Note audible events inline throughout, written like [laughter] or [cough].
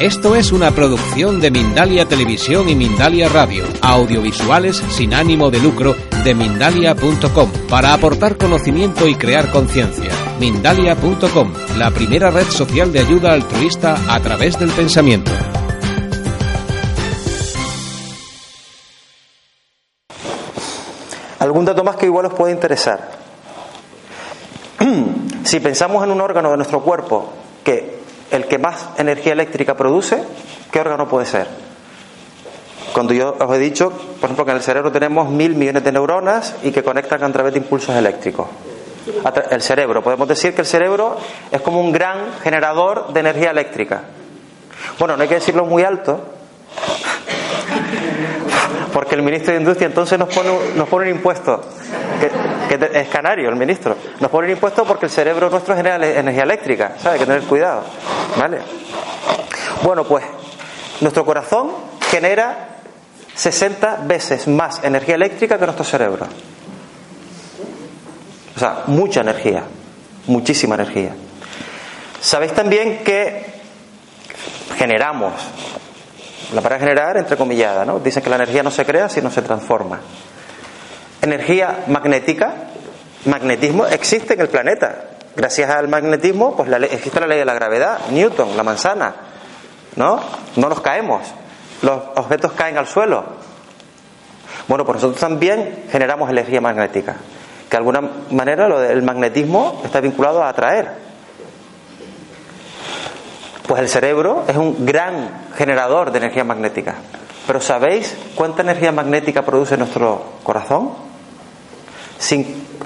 Esto es una producción de Mindalia Televisión y Mindalia Radio, audiovisuales sin ánimo de lucro de mindalia.com, para aportar conocimiento y crear conciencia. Mindalia.com, la primera red social de ayuda altruista a través del pensamiento. Algún dato más que igual os puede interesar. [clears throat] si pensamos en un órgano de nuestro cuerpo que el que más energía eléctrica produce, ¿qué órgano puede ser? Cuando yo os he dicho, por ejemplo, que en el cerebro tenemos mil millones de neuronas y que conectan a través de impulsos eléctricos. El cerebro, podemos decir que el cerebro es como un gran generador de energía eléctrica. Bueno, no hay que decirlo muy alto, porque el ministro de Industria entonces nos pone, nos pone un impuesto, que, es canario el ministro, nos pone un impuesto porque el cerebro nuestro genera energía eléctrica, ¿sabe? Hay que tener cuidado, ¿vale? Bueno, pues nuestro corazón genera 60 veces más energía eléctrica que nuestro cerebro. O sea, mucha energía, muchísima energía. Sabéis también que generamos la palabra generar, entrecomillada, ¿no? Dicen que la energía no se crea, sino se transforma. Energía magnética, magnetismo existe en el planeta. Gracias al magnetismo, pues existe la ley de la gravedad, Newton, la manzana, ¿no? No nos caemos, los objetos caen al suelo. Bueno, pues nosotros también generamos energía magnética, que de alguna manera lo del magnetismo está vinculado a atraer. Pues el cerebro es un gran generador de energía magnética. Pero ¿sabéis cuánta energía magnética produce nuestro corazón?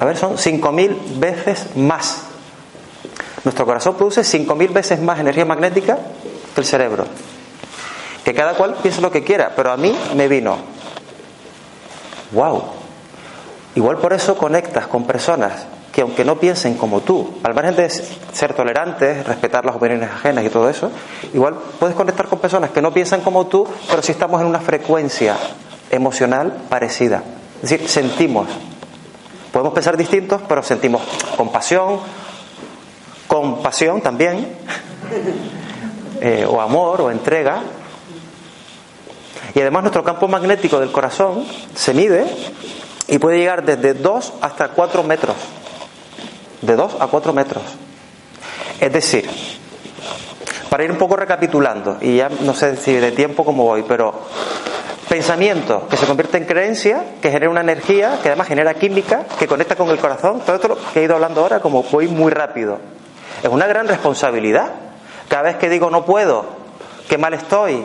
a ver, son 5.000 veces más. Nuestro corazón produce 5.000 veces más energía magnética que el cerebro. Que cada cual piense lo que quiera, pero a mí me vino. ¡Wow! Igual por eso conectas con personas que aunque no piensen como tú, al margen de ser tolerantes, respetar las opiniones ajenas y todo eso, igual puedes conectar con personas que no piensan como tú, pero si estamos en una frecuencia emocional parecida. Es decir, sentimos. Podemos pensar distintos, pero sentimos compasión, compasión también, [laughs] eh, o amor, o entrega. Y además nuestro campo magnético del corazón se mide y puede llegar desde 2 hasta 4 metros de 2 a 4 metros. Es decir, para ir un poco recapitulando, y ya no sé si de tiempo como voy, pero pensamiento que se convierte en creencia, que genera una energía, que además genera química, que conecta con el corazón, todo esto que he ido hablando ahora, como voy muy rápido. Es una gran responsabilidad. Cada vez que digo no puedo, que mal estoy,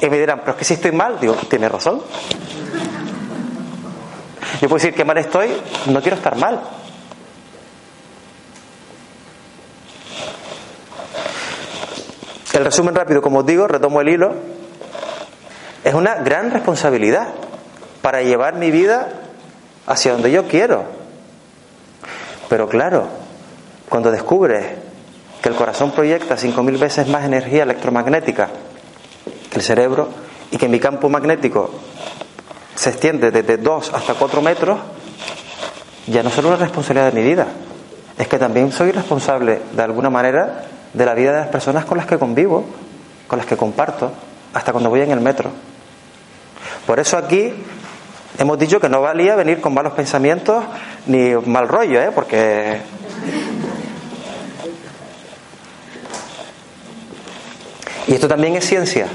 y me dirán, pero es que si estoy mal, digo, tiene razón. Yo puedo decir que mal estoy, no quiero estar mal. El resumen rápido, como os digo, retomo el hilo, es una gran responsabilidad para llevar mi vida hacia donde yo quiero. Pero claro, cuando descubres que el corazón proyecta 5.000 veces más energía electromagnética que el cerebro y que mi campo magnético se extiende desde 2 hasta 4 metros, ya no solo la responsabilidad de mi vida, es que también soy responsable de alguna manera de la vida de las personas con las que convivo, con las que comparto, hasta cuando voy en el metro. Por eso aquí hemos dicho que no valía venir con malos pensamientos ni mal rollo, ¿eh? porque Y esto también es ciencia,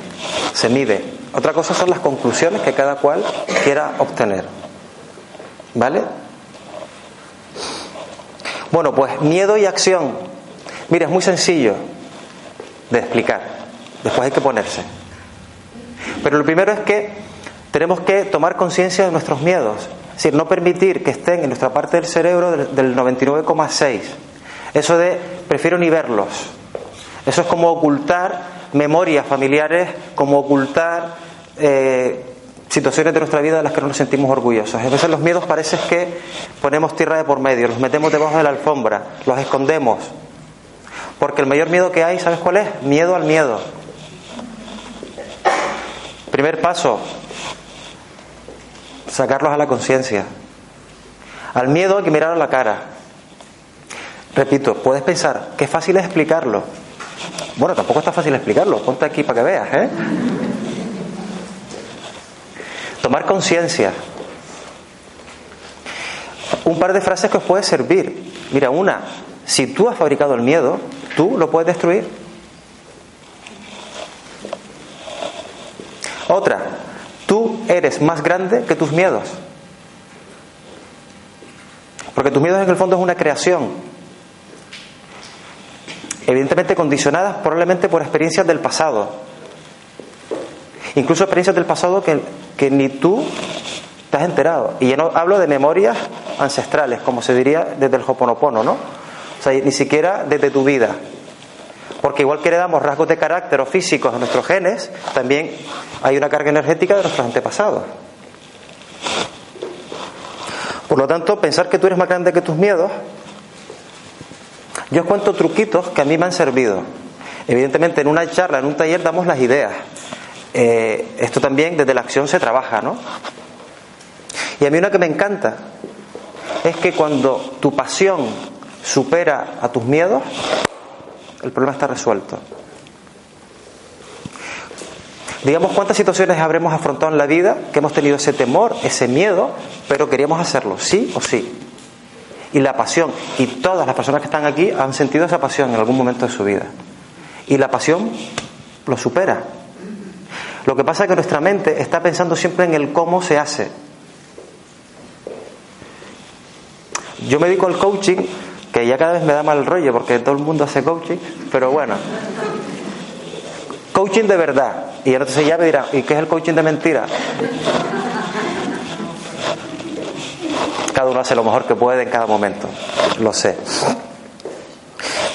se mide. Otra cosa son las conclusiones que cada cual quiera obtener. ¿Vale? Bueno, pues miedo y acción. Mira, es muy sencillo de explicar. Después hay que ponerse. Pero lo primero es que tenemos que tomar conciencia de nuestros miedos. Es decir, no permitir que estén en nuestra parte del cerebro del 99,6. Eso de prefiero ni verlos. Eso es como ocultar memorias familiares, como ocultar eh, situaciones de nuestra vida de las que no nos sentimos orgullosos. A veces los miedos parece que ponemos tierra de por medio, los metemos debajo de la alfombra, los escondemos, porque el mayor miedo que hay, ¿sabes cuál es? Miedo al miedo. Primer paso, sacarlos a la conciencia. Al miedo hay que mirar a la cara. Repito, puedes pensar, qué fácil es explicarlo. Bueno, tampoco está fácil explicarlo. Ponte aquí para que veas, ¿eh? Tomar conciencia. Un par de frases que os puede servir. Mira, una, si tú has fabricado el miedo, tú lo puedes destruir. Otra, tú eres más grande que tus miedos. Porque tus miedos en el fondo es una creación. Evidentemente condicionadas probablemente por experiencias del pasado. Incluso experiencias del pasado que, que ni tú te has enterado. Y yo no hablo de memorias ancestrales, como se diría desde el Hoponopono, ¿no? O sea, ni siquiera desde tu vida. Porque igual que heredamos rasgos de carácter o físicos de nuestros genes, también hay una carga energética de nuestros antepasados. Por lo tanto, pensar que tú eres más grande que tus miedos, yo os cuento truquitos que a mí me han servido. Evidentemente, en una charla, en un taller, damos las ideas. Eh, esto también desde la acción se trabaja, ¿no? Y a mí una que me encanta es que cuando tu pasión supera a tus miedos, el problema está resuelto. Digamos cuántas situaciones habremos afrontado en la vida que hemos tenido ese temor, ese miedo, pero queríamos hacerlo, sí o sí. Y la pasión, y todas las personas que están aquí han sentido esa pasión en algún momento de su vida. Y la pasión lo supera. Lo que pasa es que nuestra mente está pensando siempre en el cómo se hace. Yo me dedico al coaching, que ya cada vez me da mal rollo porque todo el mundo hace coaching, pero bueno. Coaching de verdad. Y entonces ya me dirán, ¿y qué es el coaching de mentira? Cada uno hace lo mejor que puede en cada momento, lo sé.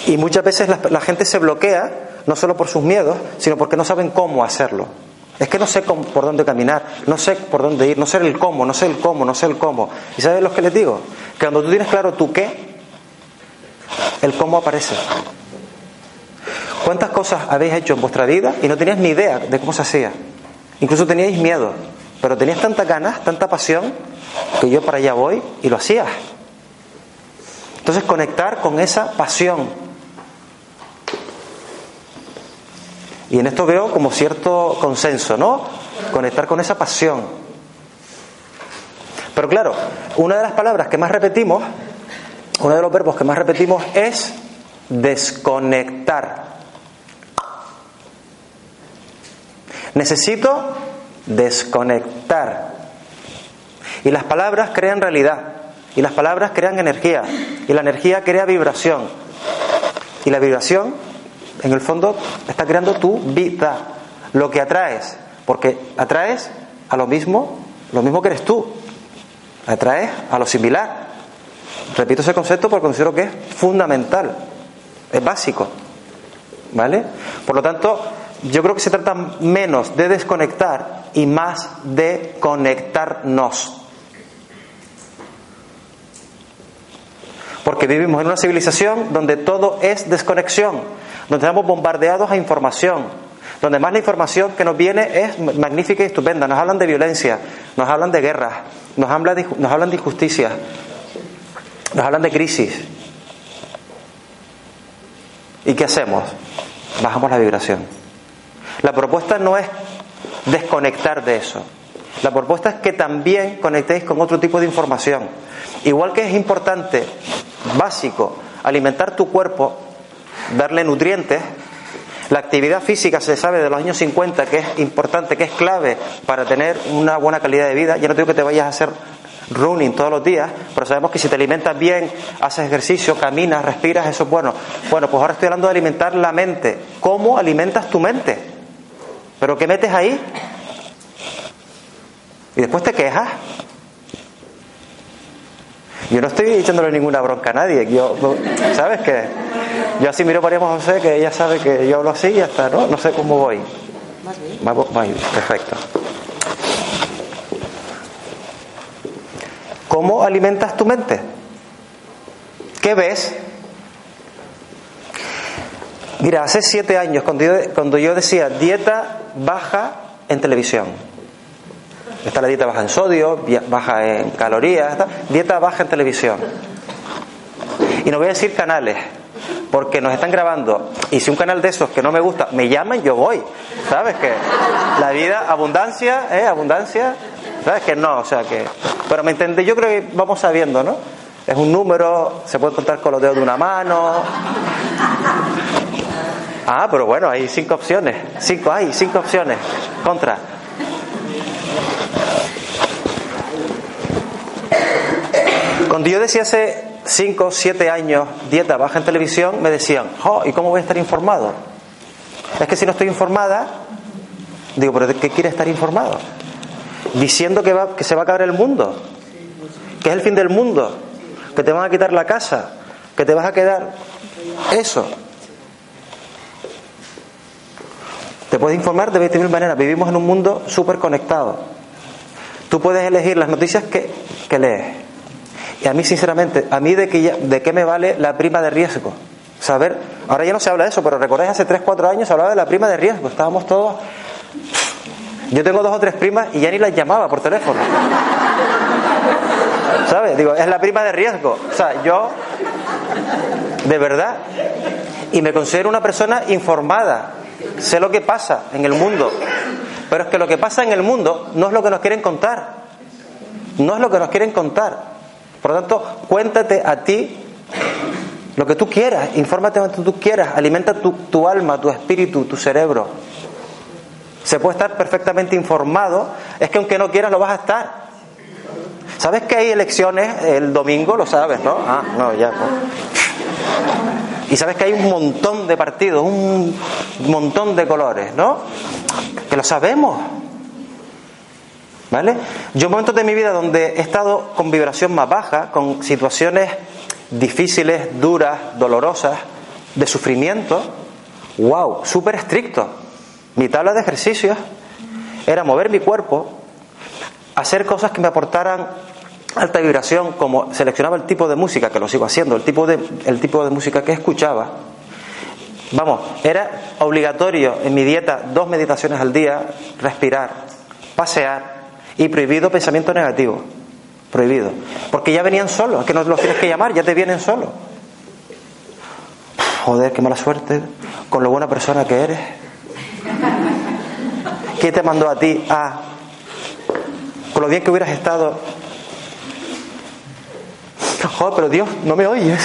Y muchas veces la, gente se bloquea, no solo por sus miedos, sino porque no saben cómo hacerlo. Es que no sé cómo, por dónde caminar, no sé por dónde ir, no sé el cómo, no sé el cómo, no sé el cómo. ¿Y sabes lo que les digo? Que cuando tú tienes claro tu qué, el cómo aparece. ¿Cuántas cosas habéis hecho en vuestra vida y no tenías ni idea de cómo se hacía? Incluso teníais miedo, pero tenías tantas ganas, tanta pasión, que yo para allá voy y lo hacías. Entonces conectar con esa pasión, Y en esto veo como cierto consenso, ¿no? Conectar con esa pasión. Pero claro, una de las palabras que más repetimos, uno de los verbos que más repetimos es desconectar. Necesito desconectar. Y las palabras crean realidad. Y las palabras crean energía. Y la energía crea vibración. Y la vibración en el fondo está creando tu vida, lo que atraes, porque atraes a lo mismo, lo mismo que eres tú, atraes a lo similar. Repito ese concepto porque considero que es fundamental, es básico, ¿vale? Por lo tanto, yo creo que se trata menos de desconectar y más de conectarnos. Porque vivimos en una civilización donde todo es desconexión donde estamos bombardeados a información, donde más la información que nos viene es magnífica y estupenda. Nos hablan de violencia, nos hablan de guerra, nos hablan de, nos hablan de injusticia, nos hablan de crisis. ¿Y qué hacemos? Bajamos la vibración. La propuesta no es desconectar de eso. La propuesta es que también conectéis con otro tipo de información. Igual que es importante, básico, alimentar tu cuerpo darle nutrientes. La actividad física se sabe de los años 50 que es importante, que es clave para tener una buena calidad de vida. Yo no digo que te vayas a hacer running todos los días, pero sabemos que si te alimentas bien, haces ejercicio, caminas, respiras, eso es bueno. Bueno, pues ahora estoy hablando de alimentar la mente. ¿Cómo alimentas tu mente? ¿Pero qué metes ahí? Y después te quejas. Yo no estoy echándole ninguna bronca a nadie. Yo, ¿Sabes qué? Yo así miro para José, que ella sabe que yo hablo así y ya está, ¿no? No sé cómo voy. Más bien. perfecto. ¿Cómo alimentas tu mente? ¿Qué ves? Mira, hace siete años, cuando yo, cuando yo decía dieta baja en televisión, está la dieta baja en sodio, baja en calorías, dieta baja en televisión. Y no voy a decir canales, porque nos están grabando. Y si un canal de esos que no me gusta me llaman, yo voy. ¿Sabes que La vida, abundancia, ¿eh? Abundancia. ¿Sabes que no? O sea que. Pero me entendé, yo creo que vamos sabiendo, ¿no? Es un número, se puede contar con los dedos de una mano. Ah, pero bueno, hay cinco opciones. Cinco, hay cinco opciones. Contra. Cuando yo decía hace 5, 7 años dieta baja en televisión, me decían, oh, ¿y cómo voy a estar informado? Es que si no estoy informada, digo, ¿pero de qué quiere estar informado? Diciendo que, va, que se va a acabar el mundo, que es el fin del mundo, que te van a quitar la casa, que te vas a quedar. Eso. Te puedes informar de 20.000 maneras. Vivimos en un mundo súper conectado. Tú puedes elegir las noticias que, que lees. Y a mí, sinceramente, a mí de, que de qué me vale la prima de riesgo. Saber, ahora ya no se habla de eso, pero recordáis hace 3, 4 años se hablaba de la prima de riesgo. Estábamos todos. Yo tengo dos o tres primas y ya ni las llamaba por teléfono. ¿Sabes? Digo, es la prima de riesgo. O sea, yo, de verdad, y me considero una persona informada. Sé lo que pasa en el mundo. Pero es que lo que pasa en el mundo no es lo que nos quieren contar. No es lo que nos quieren contar. Por lo tanto, cuéntate a ti lo que tú quieras, infórmate lo que tú quieras, alimenta tu, alma, tu espíritu, tu cerebro. Se puede estar perfectamente informado, es que aunque no quieras lo vas a estar. ¿Sabes que hay elecciones el domingo? Lo sabes, ¿no? Ah, no, ya. Y sabes que hay un montón de partidos, un montón de colores, ¿no? Que lo sabemos. ¿Vale? Yo en momentos de mi vida donde he estado con vibración más baja, con situaciones difíciles, duras, dolorosas, de sufrimiento, wow, súper estricto. Mi tabla de ejercicios era mover mi cuerpo, hacer cosas que me aportaran alta vibración, como seleccionaba el tipo de música, que lo sigo haciendo, el tipo de, el tipo de música que escuchaba. Vamos, era obligatorio en mi dieta dos meditaciones al día, respirar, pasear, y prohibido pensamiento negativo. Prohibido. Porque ya venían solos, es que no los tienes que llamar, ya te vienen solos. Joder, qué mala suerte, con lo buena persona que eres. ¿Quién te mandó a ti a, con lo bien que hubieras estado? Joder, pero Dios, no me oyes.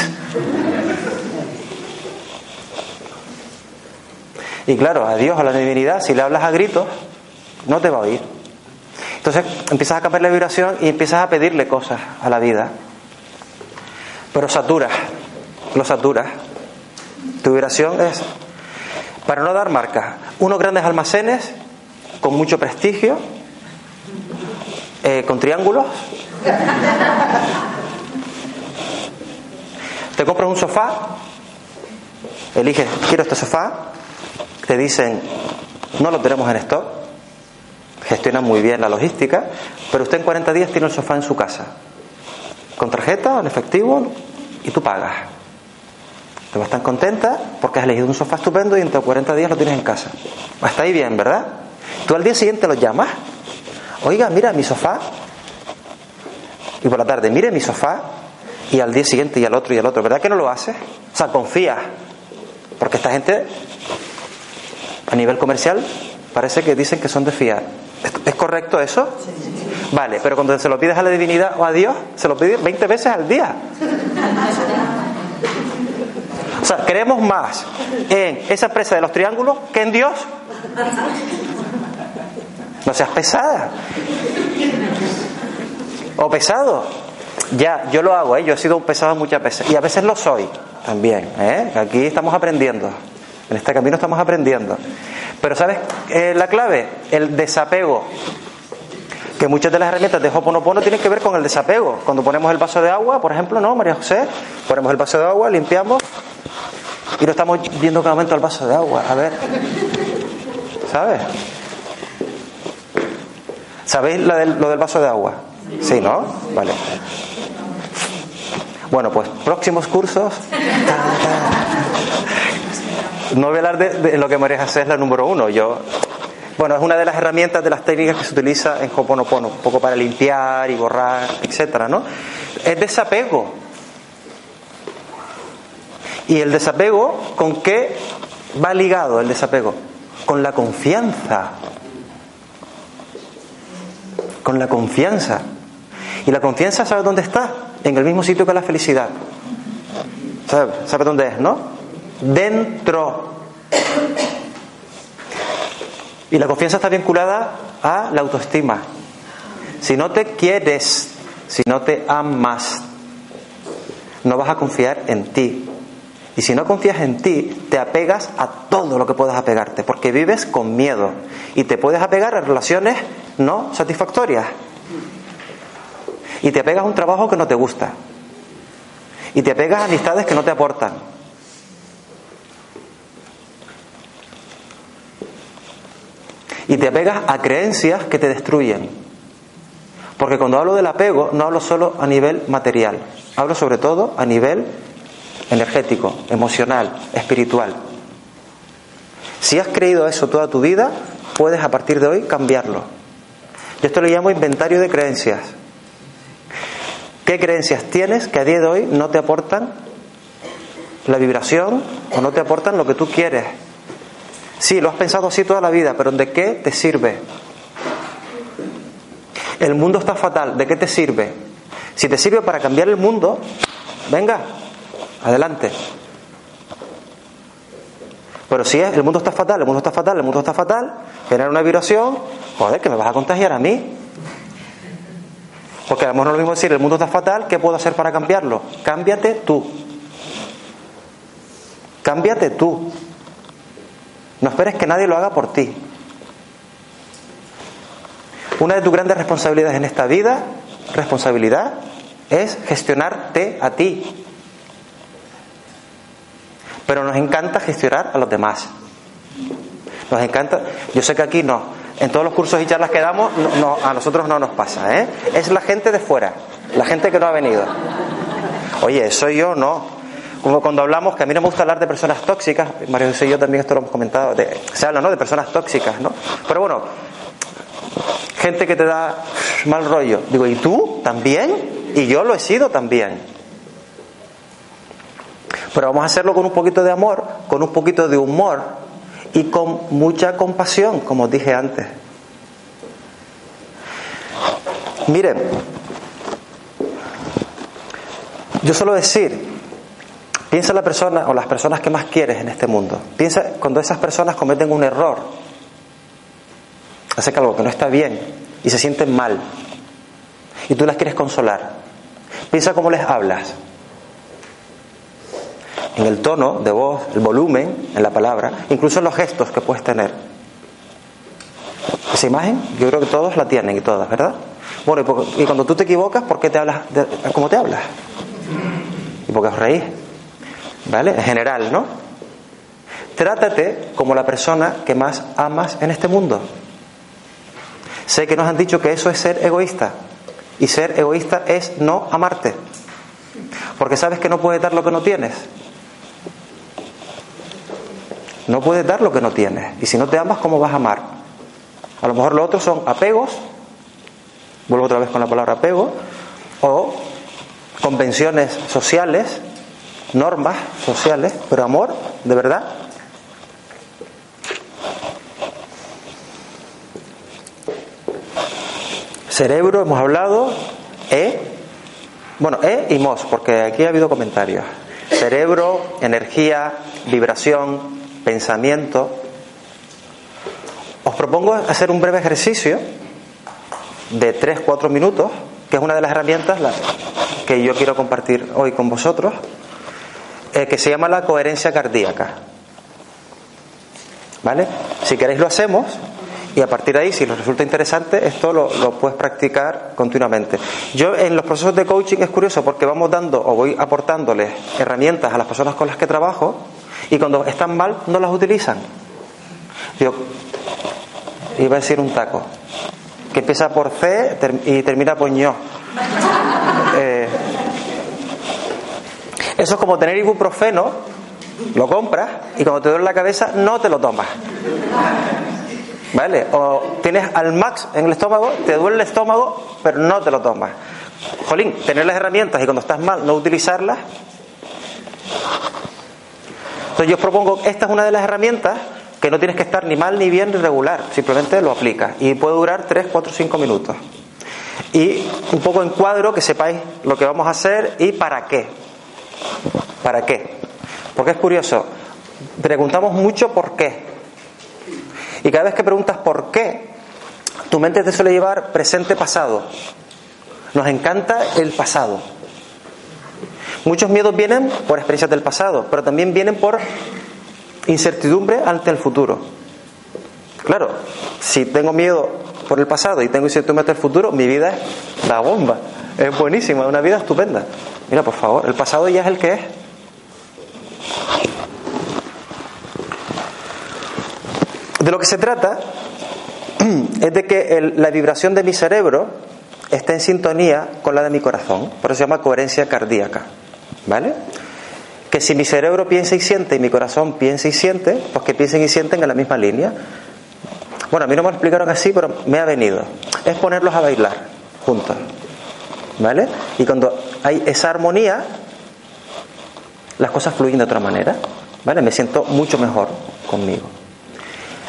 Y claro, a Dios, a la divinidad, si le hablas a gritos, no te va a oír. Entonces empiezas a cambiar la vibración y empiezas a pedirle cosas a la vida. Pero saturas, lo saturas. Tu vibración es, para no dar marcas, unos grandes almacenes con mucho prestigio, eh, con triángulos. Te compras un sofá, eliges, quiero este sofá, te dicen, no lo tenemos en stock, gestiona muy bien la logística, pero usted en 40 días tiene el sofá en su casa, con tarjeta, en efectivo, y tú pagas. Te vas tan contenta porque has elegido un sofá estupendo y en 40 días lo tienes en casa. Hasta ahí bien, ¿verdad? Tú al día siguiente lo llamas. Oiga, mira mi sofá. Y por la tarde, mire mi sofá. Y al día siguiente y al otro y al otro. ¿Verdad que no lo haces? O sea, confía. Porque esta gente, a nivel comercial, parece que dicen que son de fiar. ¿Es correcto eso? Vale, pero cuando se lo pides a la divinidad o a Dios, se lo pides 20 veces al día. O sea, creemos más en esa presa de los triángulos que en Dios. No seas pesada. O pesado. Ya, yo lo hago, ¿eh? yo he sido un pesado muchas veces. Y a veces lo soy también. ¿eh? Aquí estamos aprendiendo. En este camino estamos aprendiendo. Pero ¿sabes eh, la clave? El desapego. Que muchas de las herramientas de Hoponopono tienen que ver con el desapego. Cuando ponemos el vaso de agua, por ejemplo, ¿no, María José? Ponemos el vaso de agua, limpiamos y no estamos viendo cada momento el vaso de agua. A ver. ¿Sabes? ¿Sabéis lo del, vaso de agua? Sí, ¿no? Vale. Bueno, pues próximos cursos. No voy a hablar de, lo que María José es la número uno. Yo, bueno, es una de las herramientas de las técnicas que se utiliza en Hoponopono, un poco para limpiar y borrar, etcétera, ¿no? Es desapego. ¿Y el desapego con qué va ligado el desapego? Con la confianza. Con la confianza. Y la confianza, ¿sabe dónde está? En el mismo sitio que la felicidad. ¿Sabe, ¿Sabe dónde es, no? Dentro. Y la confianza está vinculada a la autoestima. Si no te quieres, si no te amas, no vas a confiar en ti. Y si no confías en ti, te apegas a todo lo que puedas apegarte, porque vives con miedo y te puedes apegar a relaciones no satisfactorias. Y te apegas a un trabajo que no te gusta. Y te apegas a amistades que no te aportan. Y te apegas a creencias que te destruyen. Porque cuando hablo del apego, no hablo solo a nivel material, hablo sobre todo a nivel energético, emocional, espiritual. Si has creído eso toda tu vida, puedes a partir de hoy cambiarlo. Yo esto le llamo inventario de creencias. ¿Qué creencias tienes que a día de hoy no te aportan la vibración o no te aportan lo que tú quieres? Sí, lo has pensado así toda la vida, pero ¿de qué te sirve? El mundo está fatal, ¿de qué te sirve? Si te sirve para cambiar el mundo, venga, adelante. Pero si es, el mundo está fatal, el mundo está fatal, el mundo está fatal, generar una vibración, joder, que me vas a contagiar a mí. Porque a lo mejor no es lo mismo decir, el mundo está fatal, ¿qué puedo hacer para cambiarlo? Cámbiate tú. Cámbiate tú. No esperes que nadie lo haga por ti. Una de tus grandes responsabilidades en esta vida, responsabilidad, es gestionarte a ti. Pero nos encanta gestionar a los demás. Nos encanta, yo sé que aquí no, en todos los cursos y charlas que damos, a nosotros no nos pasa, ¿eh? Es la gente de fuera, la gente que no ha venido. Oye, soy yo, no. Como cuando hablamos, que a mí no me gusta hablar de personas tóxicas, Mario José y yo también esto lo hemos comentado, se habla, ¿no? De personas tóxicas, ¿no? Pero bueno, gente que te da mal rollo. Digo, ¿y tú también? Y yo lo he sido también. Pero vamos a hacerlo con un poquito de amor, con un poquito de humor y con mucha compasión, como os dije antes. Miren, yo suelo decir, piensa en la persona o las personas que más quieres en este mundo. Piensa cuando esas personas cometen un error, hacen algo que no está bien y se sienten mal y tú las quieres consolar. Piensa cómo les hablas en el tono de voz, el volumen en la palabra, incluso en los gestos que puedes tener. Esa imagen, yo creo que todos la tienen y todas, ¿verdad? Bueno, y, cuando tú te equivocas, ¿por qué te hablas de, cómo te hablas? Y porque os reís, ¿vale? En general, ¿no? Trátate como la persona que más amas en este mundo. Sé que nos han dicho que eso es ser egoísta. Y ser egoísta es no amarte. Porque sabes que no puedes dar lo que no tienes. No puedes dar lo que no tienes. Y si no te amas, ¿cómo vas a amar? A lo mejor lo otro son apegos, vuelvo otra vez con la palabra apego, o convenciones sociales, normas sociales, pero amor, de verdad. Cerebro, hemos hablado, E, bueno, E y MOS, porque aquí ha habido comentarios. Cerebro, energía, vibración, pensamiento, os propongo hacer un breve ejercicio de 3-4 minutos, que es una de las herramientas que yo quiero compartir hoy con vosotros, eh, que se llama la coherencia cardíaca. ¿Vale? Si queréis lo hacemos y a partir de ahí, si os resulta interesante, esto lo, lo, puedes practicar continuamente. Yo en los procesos de coaching es curioso porque vamos dando o voy aportándoles herramientas a las personas con las que trabajo y cuando están mal no las utilizan. Yo iba a decir un taco que empieza por C y termina por ño. Eh, eso es como tener ibuprofeno, lo compras y cuando te duele la cabeza no te lo tomas. ¿Vale? O tienes al max en el estómago, te duele el estómago, pero no te lo tomas. Jolín, tener las herramientas y cuando estás mal no utilizarlas, Entonces yo propongo, esta es una de las herramientas que no tienes que estar ni mal ni bien ni regular, simplemente lo aplicas y puede durar 3, 4, 5 minutos. Y un poco en cuadro que sepáis lo que vamos a hacer y para qué. ¿Para qué? Porque es curioso, preguntamos mucho por qué. Y cada vez que preguntas por qué, tu mente te suele llevar presente-pasado. Nos encanta el pasado. Muchos miedos vienen por experiencias del pasado, pero también vienen por incertidumbre ante el futuro. Claro, si tengo miedo por el pasado y tengo incertidumbre ante el futuro, mi vida es la bomba. Es buenísima, es una vida estupenda. Mira, por favor, el pasado ya es el que es. De lo que se trata [clears throat] es de que la vibración de mi cerebro esté en sintonía con la de mi corazón. Por eso se llama coherencia cardíaca. ¿Vale? Que si mi cerebro piensa y siente y mi corazón piensa y siente, pues que piensen y sienten en la misma línea. Bueno, a mí no me lo explicaron así, pero me ha venido. Es ponerlos a bailar juntos. ¿Vale? Y cuando hay esa armonía, las cosas fluyen de otra manera. ¿Vale? Me siento mucho mejor conmigo.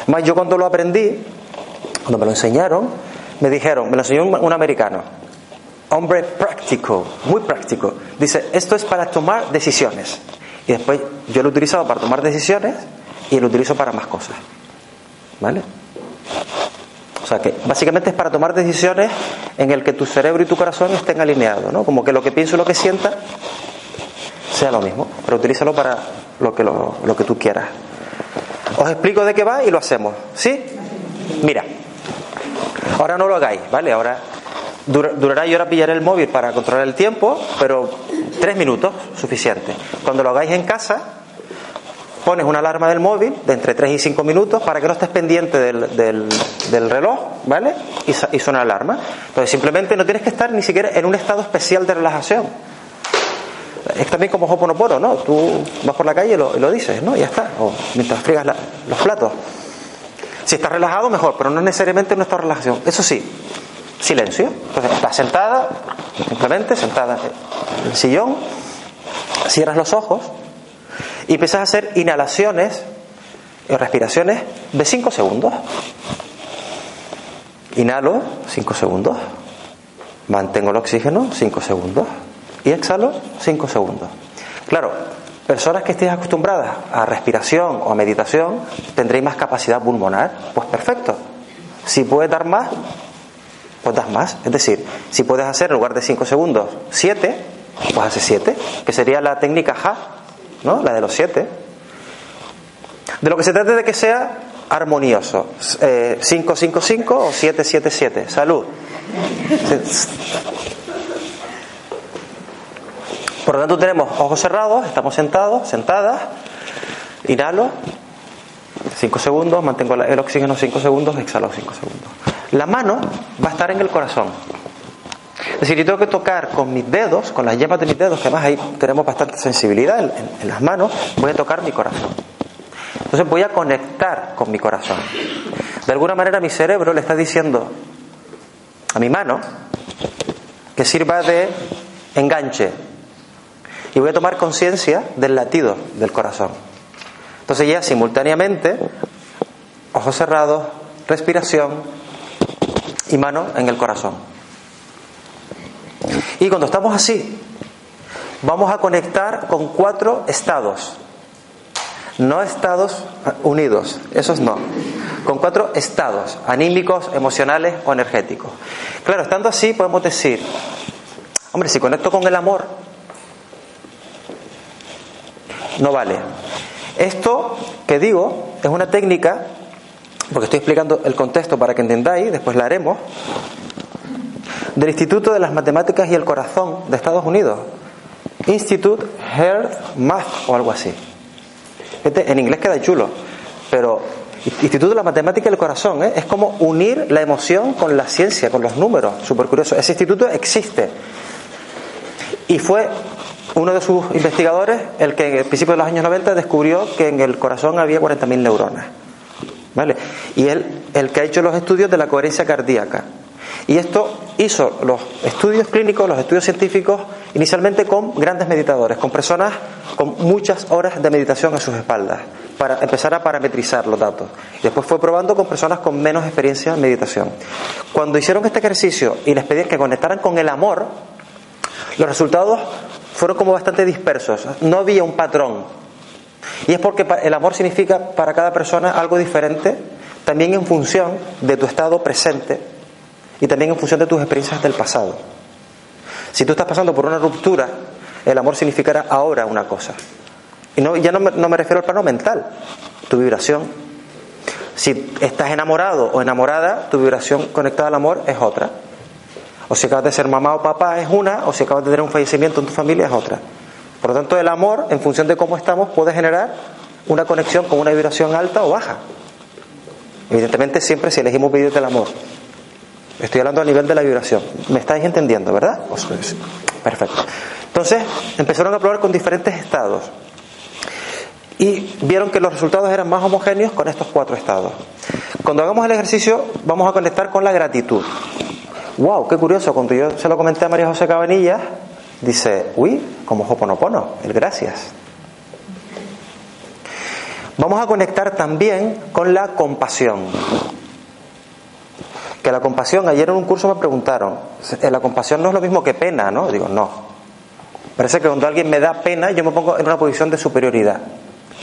Más yo cuando lo aprendí, cuando me lo enseñaron, me dijeron, me lo enseñó un americano, hombre práctico, muy práctico. Dice, esto es para tomar decisiones. Y después yo lo he utilizado para tomar decisiones y lo utilizo para más cosas. ¿Vale? O sea que básicamente es para tomar decisiones en el que tu cerebro y tu corazón estén alineados, ¿no? Como que lo que pienso y lo que sienta sea lo mismo, pero utilízalo para lo que, lo, lo que tú quieras. Os explico de qué va y lo hacemos. ¿Sí? Mira, ahora no lo hagáis, ¿vale? Ahora durará y ahora pillaré el móvil para controlar el tiempo, pero tres minutos, suficiente. Cuando lo hagáis en casa, pones una alarma del móvil de entre 3 y 5 minutos para que no estés pendiente del, del, reloj, ¿vale? Y, y suena la alarma. Entonces simplemente no tienes que estar ni siquiera en un estado especial de relajación. Es también como Hoponopono, ¿no? Tú vas por la calle y lo, lo dices, ¿no? Y ya está. O mientras friegas los platos. Si estás relajado, mejor, pero no necesariamente en de relajación. Eso sí, silencio. Entonces, estás sentada, simplemente sentada en el sillón, cierras los ojos y empiezas a hacer inhalaciones y respiraciones de 5 segundos. Inhalo 5 segundos, mantengo el oxígeno 5 segundos y exhalo 5 segundos. Claro, personas que estéis acostumbradas a respiración o a meditación tendréis más capacidad pulmonar, pues perfecto. Si puede dar más, pues das más. Es decir, si puedes hacer en lugar de 5 segundos 7, pues hace 7, que sería la técnica HA, ¿no? La de los 7. De lo que se trata es de que sea armonioso. 5, 5, 5 o 7, 7, 7. Salud. Por lo tanto, tenemos ojos cerrados, estamos sentados, sentadas. Inhalo 5 segundos, mantengo el oxígeno 5 segundos, exhalo 5 segundos. La mano va a estar en el corazón. Es decir, yo tengo que tocar con mis dedos, con las yemas de mis dedos, que además ahí tenemos bastante sensibilidad en, las manos, voy a tocar mi corazón. Entonces voy a conectar con mi corazón. De alguna manera mi cerebro le está diciendo a mi mano que sirva de enganche. Y voy a tomar conciencia del latido del corazón. Entonces ya simultáneamente, ojos cerrados, respiración, y mano en el corazón. Y cuando estamos así, vamos a conectar con cuatro estados. No estados unidos, esos no. Con cuatro estados, anímicos, emocionales o energéticos. Claro, estando así podemos decir, hombre, si conecto con el amor, no vale. Esto que digo es una técnica porque estoy explicando el contexto para que entendáis, después la haremos, del Instituto de las Matemáticas y el Corazón de Estados Unidos, Institute Heart Math o algo así. Este, en inglés queda chulo, pero Instituto de la Matemática y el Corazón ¿eh? es como unir la emoción con la ciencia, con los números, súper curioso. Ese instituto existe y fue uno de sus investigadores el que en el principio de los años 90 descubrió que en el corazón había 40.000 neuronas. ¿Vale? Y él, el que ha hecho los estudios de la coherencia cardíaca. Y esto hizo los estudios clínicos, los estudios científicos, inicialmente con grandes meditadores, con personas con muchas horas de meditación a sus espaldas, para empezar a parametrizar los datos. Después fue probando con personas con menos experiencia en meditación. Cuando hicieron este ejercicio y les pedían que conectaran con el amor, los resultados fueron como bastante dispersos, no había un patrón. Y es porque el amor significa para cada persona algo diferente, también en función de tu estado presente y también en función de tus experiencias del pasado. Si tú estás pasando por una ruptura, el amor significará ahora una cosa. Y no, ya no me, no me refiero al plano mental, tu vibración. Si estás enamorado o enamorada, tu vibración conectada al amor es otra. O si acabas de ser mamá o papá es una, o si acabas de tener un fallecimiento en tu familia es otra. Por lo tanto, el amor, en función de cómo estamos, puede generar una conexión con una vibración alta o baja. Evidentemente, siempre si elegimos vivir del amor. Estoy hablando a nivel de la vibración. ¿Me estáis entendiendo, verdad? Perfecto. Entonces, empezaron a probar con diferentes estados. Y vieron que los resultados eran más homogéneos con estos cuatro estados. Cuando hagamos el ejercicio, vamos a conectar con la gratitud. ¡Wow! ¡Qué curioso! Cuando yo se lo comenté a María José Cabanilla, dice, uy, como Hoponopono, el gracias. Vamos a conectar también con la compasión. Que la compasión, ayer en un curso me preguntaron, eh, la compasión no es lo mismo que pena, ¿no? Digo, no. Parece que cuando alguien me da pena, yo me pongo en una posición de superioridad.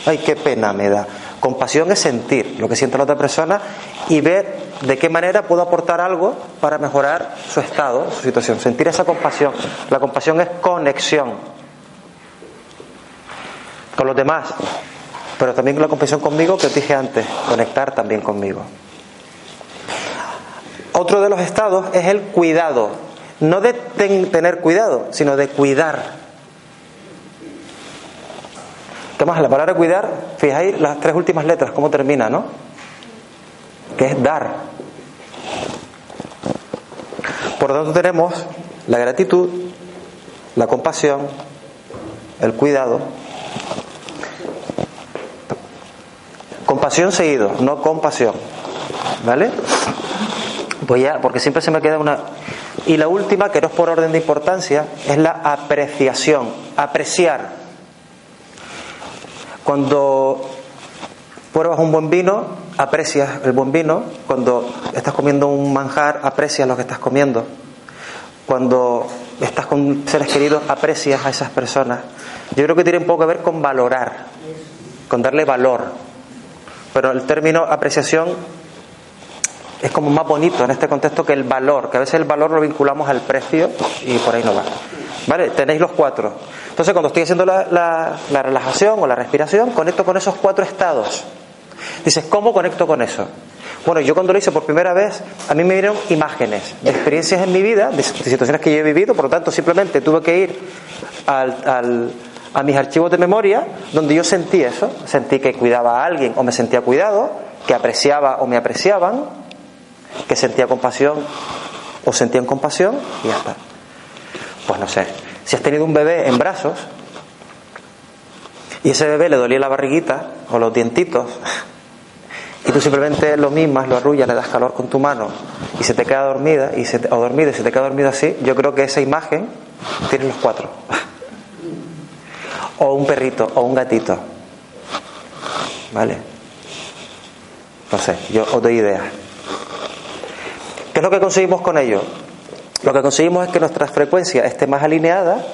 Ay, qué pena me da. Compasión es sentir lo que siente la otra persona y ver de qué manera puedo aportar algo para mejorar su estado, su situación. Sentir esa compasión. La compasión es conexión con los demás, pero también la compasión conmigo que os dije antes, conectar también conmigo. Otro de los estados es el cuidado, no de tener cuidado, sino de cuidar. ¿Qué más? La palabra cuidar, fijáis las tres últimas letras, cómo termina, ¿no? Que es dar. Por lo tanto tenemos la gratitud, la compasión, el cuidado. Compasión seguido, no compasión. ¿Vale? Pues ya, porque siempre se me queda una. Y la última, que no es por orden de importancia, es la apreciación, apreciar. Cuando pruebas un buen vino, aprecias el buen vino. Cuando estás comiendo un manjar, aprecias lo que estás comiendo. Cuando estás con seres queridos, aprecias a esas personas. Yo creo que tiene un poco que ver con valorar, con darle valor. Pero el término apreciación es como más bonito en este contexto que el valor, que a veces el valor lo vinculamos al precio y por ahí no va. ¿Vale? Tenéis los cuatro. Entonces, cuando estoy haciendo la, la relajación o la respiración, conecto con esos cuatro estados. Dices, ¿cómo conecto con eso? Bueno, yo cuando lo hice por primera vez, a mí me dieron imágenes de experiencias en mi vida, de situaciones que yo he vivido, por lo tanto simplemente tuve que ir a mis archivos de memoria donde yo sentí eso, sentí que cuidaba a alguien o me sentía cuidado, que apreciaba o me apreciaban, que sentía compasión o sentían compasión y ya está. Pues no sé, si has tenido un bebé en brazos y ese bebé le dolía la barriguita o los dientitos y tú simplemente lo mismas, lo arrullas, le das calor con tu mano y se te queda dormida y se o dormida y se te queda dormida así, yo creo que esa imagen tiene los cuatro. [laughs] o un perrito o un gatito. ¿Vale? No sé, yo os doy idea. ¿Qué es lo que conseguimos con ello? Lo que conseguimos es que nuestra frecuencia esté más alineada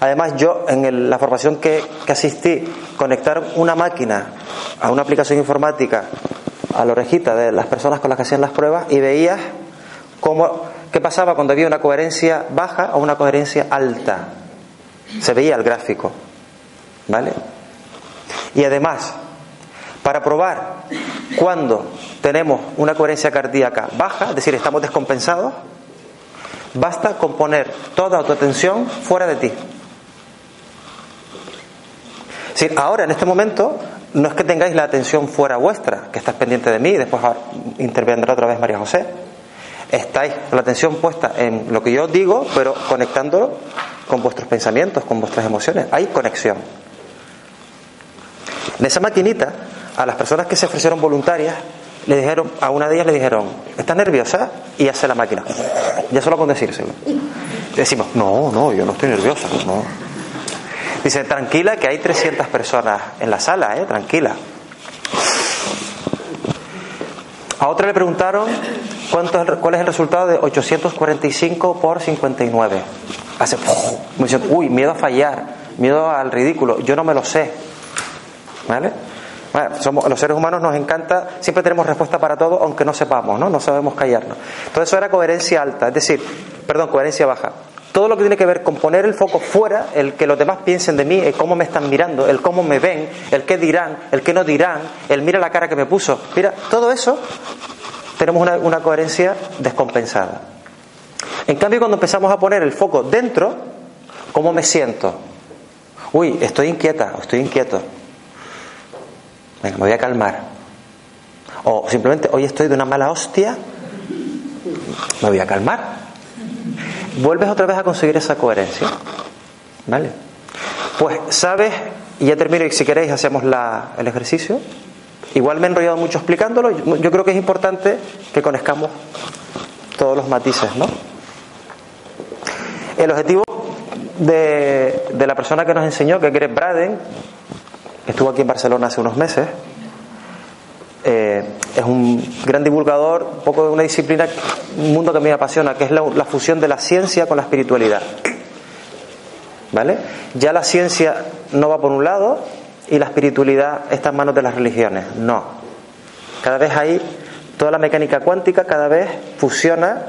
Además, yo en la formación que, asistí, conectar una máquina a una aplicación informática a la orejita de las personas con las que hacían las pruebas y veías cómo, qué pasaba cuando había una coherencia baja o una coherencia alta. Se veía el gráfico. ¿Vale? Y además, para probar cuando tenemos una coherencia cardíaca baja, es decir, estamos descompensados, basta con poner toda tu atención fuera de ti ahora, en este momento, no es que tengáis la atención fuera vuestra, que estás pendiente de mí y después intervendrá otra vez María José. Estáis con la atención puesta en lo que yo digo, pero conectándolo con vuestros pensamientos, con vuestras emociones. Hay conexión. En esa maquinita, a las personas que se ofrecieron voluntarias, le dijeron, a una de ellas le dijeron, ¿estás nerviosa? Y hace la máquina. Ya solo con decírselo. decimos, no, no, yo no estoy nerviosa. No. Dice, tranquila, que hay 300 personas en la sala, ¿eh? Tranquila. A otra le preguntaron cuánto es cuál es el resultado de 845 por 59. Hace, me dice, uy, miedo a fallar, miedo al ridículo, yo no me lo sé. ¿Vale? somos, los seres humanos nos encanta, siempre tenemos respuesta para todo, aunque no sepamos, ¿no? No sabemos callarnos. Entonces eso era coherencia alta, es decir, perdón, coherencia baja. Todo lo que tiene que ver con poner el foco fuera, el que los demás piensen de mí, el cómo me están mirando, el cómo me ven, el qué dirán, el qué no dirán, el mira la cara que me puso. Mira, todo eso tenemos una, coherencia descompensada. En cambio, cuando empezamos a poner el foco dentro, ¿cómo me siento? Uy, estoy inquieta, estoy inquieto. Venga, me voy a calmar. O simplemente, hoy estoy de una mala hostia, me voy a calmar. Vuelves otra vez a conseguir esa coherencia. ¿Vale? Pues, ¿sabes? Y ya termino y si queréis hacemos la, el ejercicio. Igual me he enrollado mucho explicándolo. Yo creo que es importante que conozcamos todos los matices, ¿no? El objetivo de, de la persona que nos enseñó, que es Greg Braden, estuvo aquí en Barcelona hace unos meses. Eh, es un gran divulgador, un poco de una disciplina, un mundo que me apasiona, que es la, fusión de la ciencia con la espiritualidad. ¿Vale? Ya la ciencia no va por un lado y la espiritualidad está en manos de las religiones. No. Cada vez hay toda la mecánica cuántica cada vez fusiona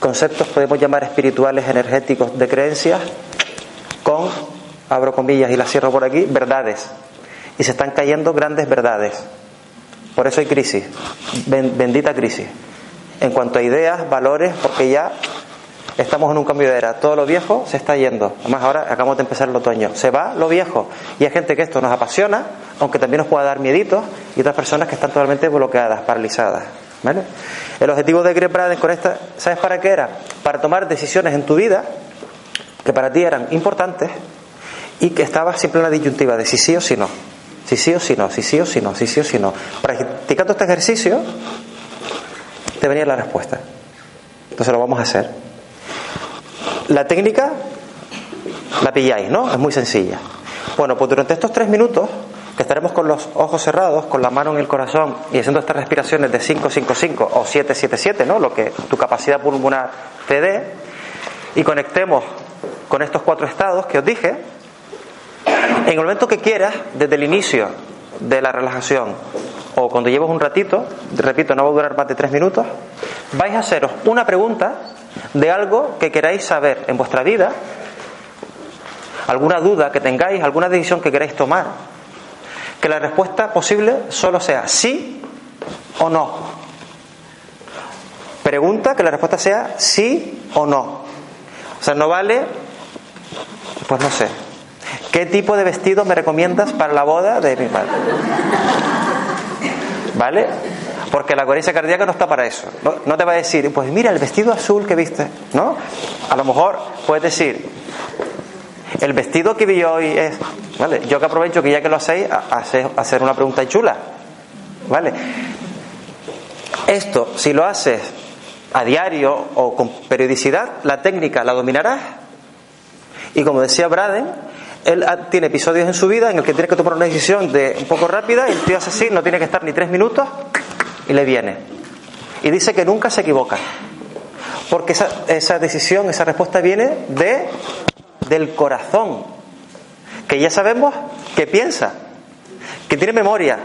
conceptos, podemos llamar espirituales, energéticos, de creencias, con, abro comillas y la cierro por aquí, verdades y se están cayendo grandes verdades. Por eso hay crisis, bendita crisis. En cuanto a ideas, valores, porque ya estamos en un cambio de era. Todo lo viejo se está yendo. Además, ahora acabamos de empezar el otoño. Se va lo viejo. Y hay gente que esto nos apasiona, aunque también nos pueda dar mieditos, y otras personas que están totalmente bloqueadas, paralizadas. ¿Vale? El objetivo de Greg Braden con esta, ¿sabes para qué era? Para tomar decisiones en tu vida que para ti eran importantes y que estabas siempre en la disyuntiva de si sí o si no. Si sí o si no, si sí o si no, si sí o si no. Practicando este ejercicio, te venía la respuesta. Entonces lo vamos a hacer. La técnica la pilláis, ¿no? Es muy sencilla. Bueno, pues durante estos tres minutos, que estaremos con los ojos cerrados, con la mano en el corazón y haciendo estas respiraciones de 5-5-5 o 7-7-7, ¿no? Lo que tu capacidad pulmonar te dé, y conectemos con estos cuatro estados que os dije, en el momento que quieras, desde el inicio de la relajación o cuando lleves un ratito, repito, no va a durar más de tres minutos, vais a haceros una pregunta de algo que queráis saber en vuestra vida, alguna duda que tengáis, alguna decisión que queráis tomar, que la respuesta posible solo sea sí o no. Pregunta que la respuesta sea sí o no. O sea, no vale, pues no sé, ¿Qué tipo de vestido me recomiendas para la boda de mi madre? ¿Vale? Porque la coherencia cardíaca no está para eso. No, te va a decir, pues mira, el vestido azul que viste, ¿no? A lo mejor puedes decir, el vestido que vi hoy es, ¿vale? Yo que aprovecho que ya que lo hacéis, hacer una pregunta chula, ¿vale? Esto, si lo haces a diario o con periodicidad, la técnica la dominarás. Y como decía Braden, él tiene episodios en su vida en el que tiene que tomar una decisión de un poco rápida y el tío hace así, no tiene que estar ni tres minutos y le viene. Y dice que nunca se equivoca. Porque esa, esa decisión, esa respuesta viene de, del corazón. Que ya sabemos que piensa, que tiene memoria,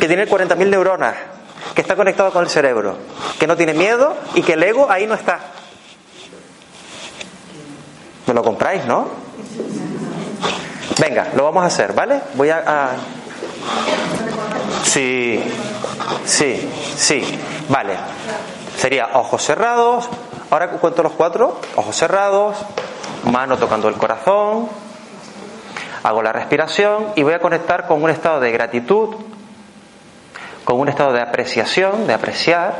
que tiene 40.000 neuronas, que está conectado con el cerebro, que no tiene miedo y que el ego ahí no está. ¿Me lo compráis, no? Venga, lo vamos a hacer, ¿vale? Voy a, Sí, sí, sí. Vale. Sería ojos cerrados. Ahora cuento los cuatro. Ojos cerrados, mano tocando el corazón. Hago la respiración y voy a conectar con un estado de gratitud, con un estado de apreciación, de apreciar,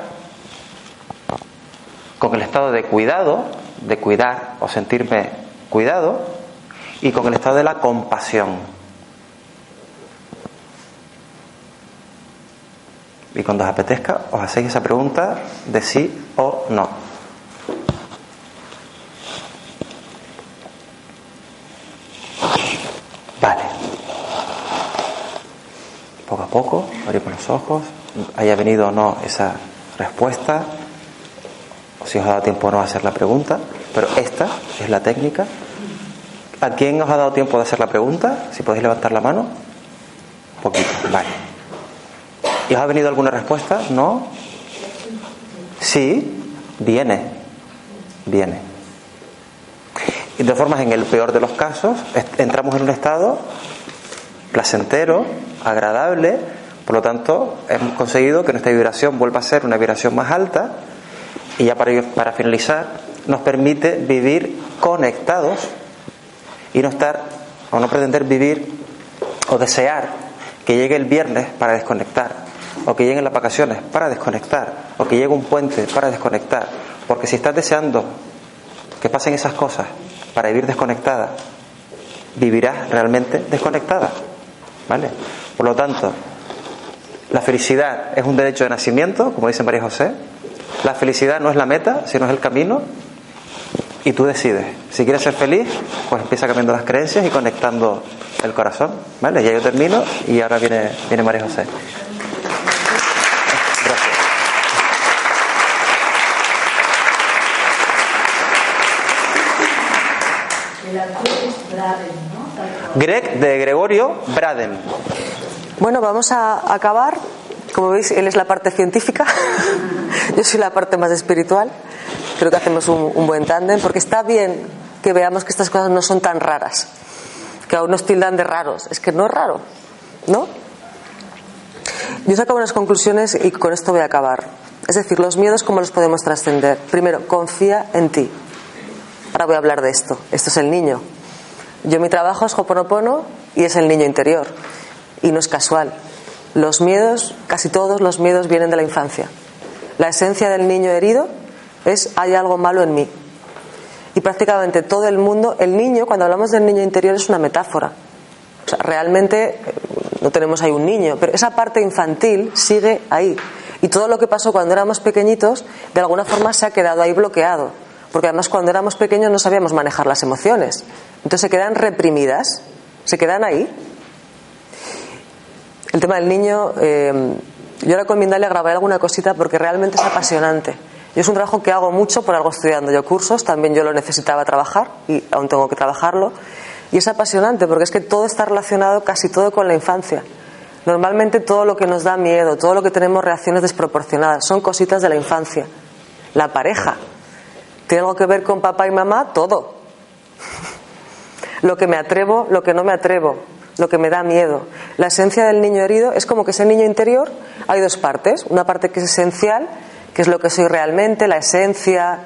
con el estado de cuidado, de cuidar o sentirme cuidado y con el estado de la compasión. Y cuando os apetezca, os hacéis esa pregunta de sí o no. Vale. Poco a poco, abrimos los ojos, haya venido o no esa respuesta, o si os ha dado tiempo o no a hacer la pregunta, pero esta es la técnica. ¿A quién os ha dado tiempo de hacer la pregunta? Si podéis levantar la mano. Poquito, vale. ¿Y os ha venido alguna respuesta? ¿No? Sí, viene, viene. De formas, en el peor de los casos, entramos en un estado placentero, agradable, por lo tanto, hemos conseguido que nuestra vibración vuelva a ser una vibración más alta y ya para, para finalizar, nos permite vivir conectados y no estar o no pretender vivir o desear que llegue el viernes para desconectar o que lleguen las vacaciones para desconectar o que llegue un puente para desconectar porque si estás deseando que pasen esas cosas para vivir desconectada vivirás realmente desconectada ¿vale? por lo tanto la felicidad es un derecho de nacimiento como dice María José la felicidad no es la meta sino es el camino y tú decides. Si quieres ser feliz, pues empieza cambiando las creencias y conectando el corazón. ¿Vale? Ya yo termino y ahora viene, viene María José. Gracias. Greg de Gregorio Braden. Bueno, vamos a acabar. Como veis, él es la parte científica, [laughs] yo soy la parte más espiritual creo que hacemos un, buen tándem, porque está bien que veamos que estas cosas no son tan raras, que aún nos tildan de raros. Es que no es raro, ¿no? Yo saco unas conclusiones y con esto voy a acabar. Es decir, los miedos, ¿cómo los podemos trascender? Primero, confía en ti. Ahora voy a hablar de esto. Esto es el niño. Yo mi trabajo es Hoponopono y es el niño interior. Y no es casual. Los miedos, casi todos los miedos vienen de la infancia. La esencia del niño herido es hay algo malo en mí. Y prácticamente todo el mundo, el niño, cuando hablamos del niño interior es una metáfora. O sea, realmente eh, no tenemos ahí un niño, pero esa parte infantil sigue ahí. Y todo lo que pasó cuando éramos pequeñitos, de alguna forma se ha quedado ahí bloqueado. Porque además cuando éramos pequeños no sabíamos manejar las emociones. Entonces se quedan reprimidas, se quedan ahí. El tema del niño, eh, yo Mindalia grabaré alguna cosita porque realmente es apasionante. Yo es un trabajo que hago mucho, por algo estudiando yo cursos, también yo lo necesitaba trabajar y aún tengo que trabajarlo. Y es apasionante porque es que todo está relacionado casi todo con la infancia. Normalmente todo lo que nos da miedo, todo lo que tenemos reacciones desproporcionadas, son cositas de la infancia. La pareja. ¿Tiene algo que ver con papá y mamá? Todo. [laughs] Lo que me atrevo, lo que no me atrevo, lo que me da miedo. La esencia del niño herido es como que ese niño interior hay dos partes. Una parte que es esencial qué es lo que soy realmente, la esencia,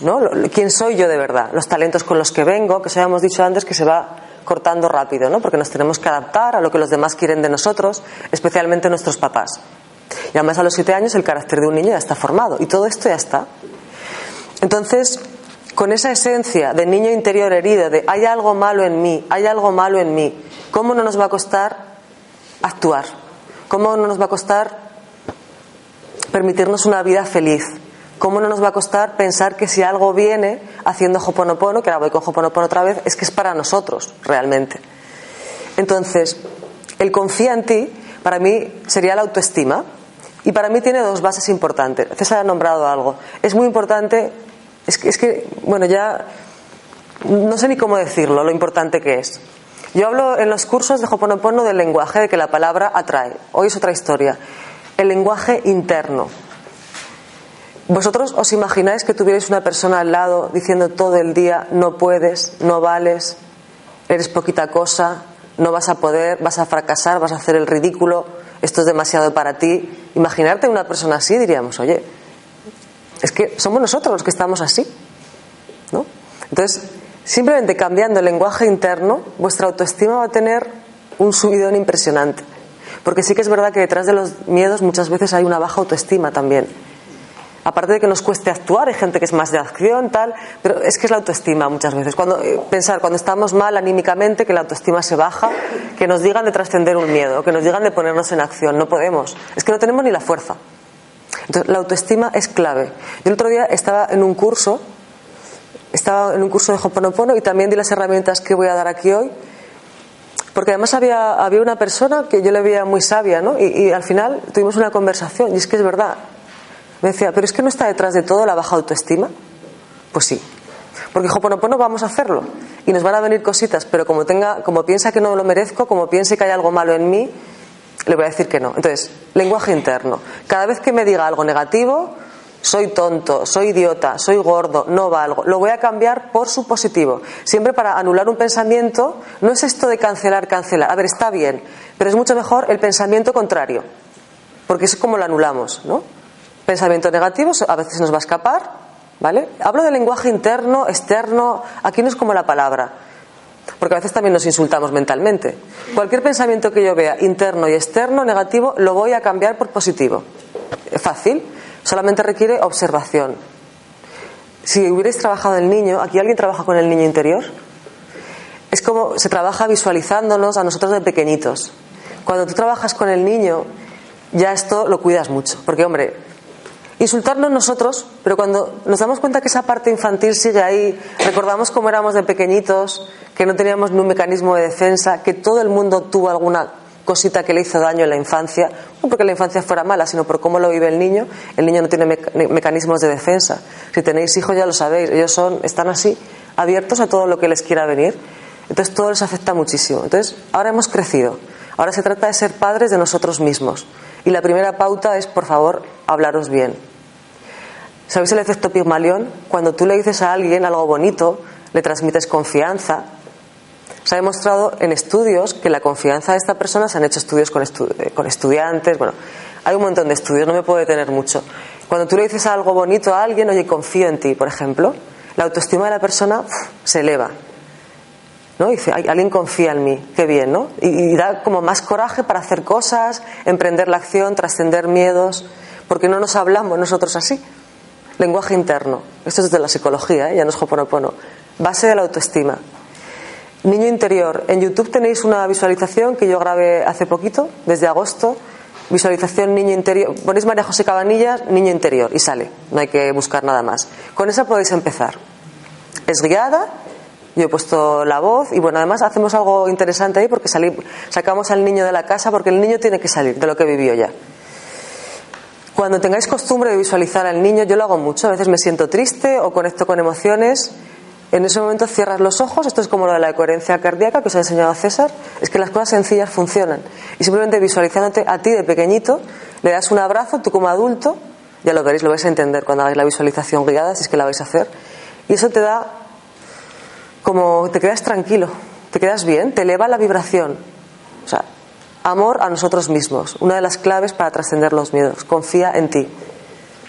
¿no? quién soy yo de verdad, los talentos con los que vengo, que ya hemos dicho antes que se va cortando rápido, ¿no? porque nos tenemos que adaptar a lo que los demás quieren de nosotros, especialmente nuestros papás. Y además a los siete años el carácter de un niño ya está formado y todo esto ya está. Entonces, con esa esencia de niño interior herido, de hay algo malo en mí, hay algo malo en mí, ¿cómo no nos va a costar actuar? ¿Cómo no nos va a costar permitirnos una vida feliz. ¿Cómo no nos va a costar pensar que si algo viene haciendo Hoponopono, que ahora voy con Hoponopono otra vez, es que es para nosotros realmente? Entonces, el confía en ti, para mí, sería la autoestima. Y para mí tiene dos bases importantes. César ha nombrado algo. Es muy importante, es que, es que, bueno, ya no sé ni cómo decirlo, lo importante que es. Yo hablo en los cursos de Hoponopono del lenguaje, de que la palabra atrae. Hoy es otra historia el lenguaje interno. ¿Vosotros os imagináis que tuvierais una persona al lado diciendo todo el día no puedes, no vales, eres poquita cosa, no vas a poder, vas a fracasar, vas a hacer el ridículo, esto es demasiado para ti? Imaginarte una persona así diríamos, oye, es que somos nosotros los que estamos así. ¿no? Entonces, simplemente cambiando el lenguaje interno, vuestra autoestima va a tener un subidón impresionante. Porque sí que es verdad que detrás de los miedos muchas veces hay una baja autoestima también. Aparte de que nos cueste actuar, hay gente que es más de acción, tal, pero es que es la autoestima muchas veces. Cuando, eh, pensar, cuando estamos mal anímicamente, que la autoestima se baja, que nos digan de trascender un miedo, que nos digan de ponernos en acción, no podemos. Es que no tenemos ni la fuerza. Entonces, la autoestima es clave. Yo el otro día estaba en un curso, estaba en un curso de Hoponopono y también di las herramientas que voy a dar aquí hoy, porque además había, había una persona que yo le veía muy sabia, ¿no? Y, y al final tuvimos una conversación, y es que es verdad, me decía, pero es que no está detrás de todo la baja autoestima. Pues sí. Porque Hoponopono vamos a hacerlo. Y nos van a venir cositas, pero como, tenga, como piensa que no lo merezco, como piense que hay algo malo en mí, le voy a decir que no. Entonces, lenguaje interno. Cada vez que me diga algo negativo, soy tonto, soy idiota, soy gordo, no valgo, lo voy a cambiar por su positivo. Siempre para anular un pensamiento, no es esto de cancelar, cancelar. A ver, está bien, pero es mucho mejor el pensamiento contrario, porque es como lo anulamos, ¿no? Pensamiento negativo a veces nos va a escapar, ¿vale? Hablo de lenguaje interno, externo, aquí no es como la palabra, porque a veces también nos insultamos mentalmente. Cualquier pensamiento que yo vea, interno y externo, negativo, lo voy a cambiar por positivo. Fácil, solamente requiere observación. Si hubierais trabajado el niño, ¿aquí alguien trabaja con el niño interior? Es como se trabaja visualizándonos a nosotros de pequeñitos. Cuando tú trabajas con el niño, ya esto lo cuidas mucho, porque hombre, insultarnos nosotros, pero cuando nos damos cuenta que esa parte infantil sigue ahí, recordamos cómo éramos de pequeñitos, que no teníamos ni un mecanismo de defensa, que todo el mundo tuvo alguna cosita que le hizo daño en la infancia, no porque la infancia fuera mala, sino por cómo lo vive el niño. El niño no tiene mecanismos de defensa. Si tenéis hijos ya lo sabéis, ellos son, están así, abiertos a todo lo que les quiera venir. Entonces todo les afecta muchísimo. Entonces ahora hemos crecido. Ahora se trata de ser padres de nosotros mismos. Y la primera pauta es, por favor, hablaros bien. ¿Sabéis el efecto Pigmalión? Cuando tú le dices a alguien algo bonito, le transmites confianza. Se ha demostrado en estudios que la confianza de esta persona, se han hecho estudios con, eh, con estudiantes, bueno, hay un montón de estudios, no me puedo detener mucho. Cuando tú le dices algo bonito a alguien, oye, confío en ti, por ejemplo, la autoestima de la persona se eleva. ¿no? Dice, alguien confía en mí, qué bien, ¿no? Y, y, da como más coraje para hacer cosas, emprender la acción, trascender miedos, porque no nos hablamos nosotros así. Lenguaje interno. Esto es de la psicología, ¿eh? ya no es Hoponopono. Base de la autoestima. Niño interior. En YouTube tenéis una visualización que yo grabé hace poquito, desde agosto. Visualización niño interior. Ponéis María José Cabanillas, niño interior, y sale. No hay que buscar nada más. Con esa podéis empezar. Es guiada. Yo he puesto la voz y bueno, además hacemos algo interesante ahí porque sacamos al niño de la casa porque el niño tiene que salir de lo que vivió ya. Cuando tengáis costumbre de visualizar al niño, yo lo hago mucho, a veces me siento triste o conecto con emociones. En ese momento cierras los ojos, esto es como lo de la coherencia cardíaca que os ha enseñado César, es que las cosas sencillas funcionan. Y simplemente visualizándote a ti de pequeñito, le das un abrazo, tú como adulto, ya lo veréis, lo vais a entender cuando hagáis la visualización guiada, si es que la vais a hacer. Y eso te da como, te quedas tranquilo, te quedas bien, te eleva la vibración. O sea, Amor a nosotros mismos, una de las claves para trascender los miedos. Confía en ti.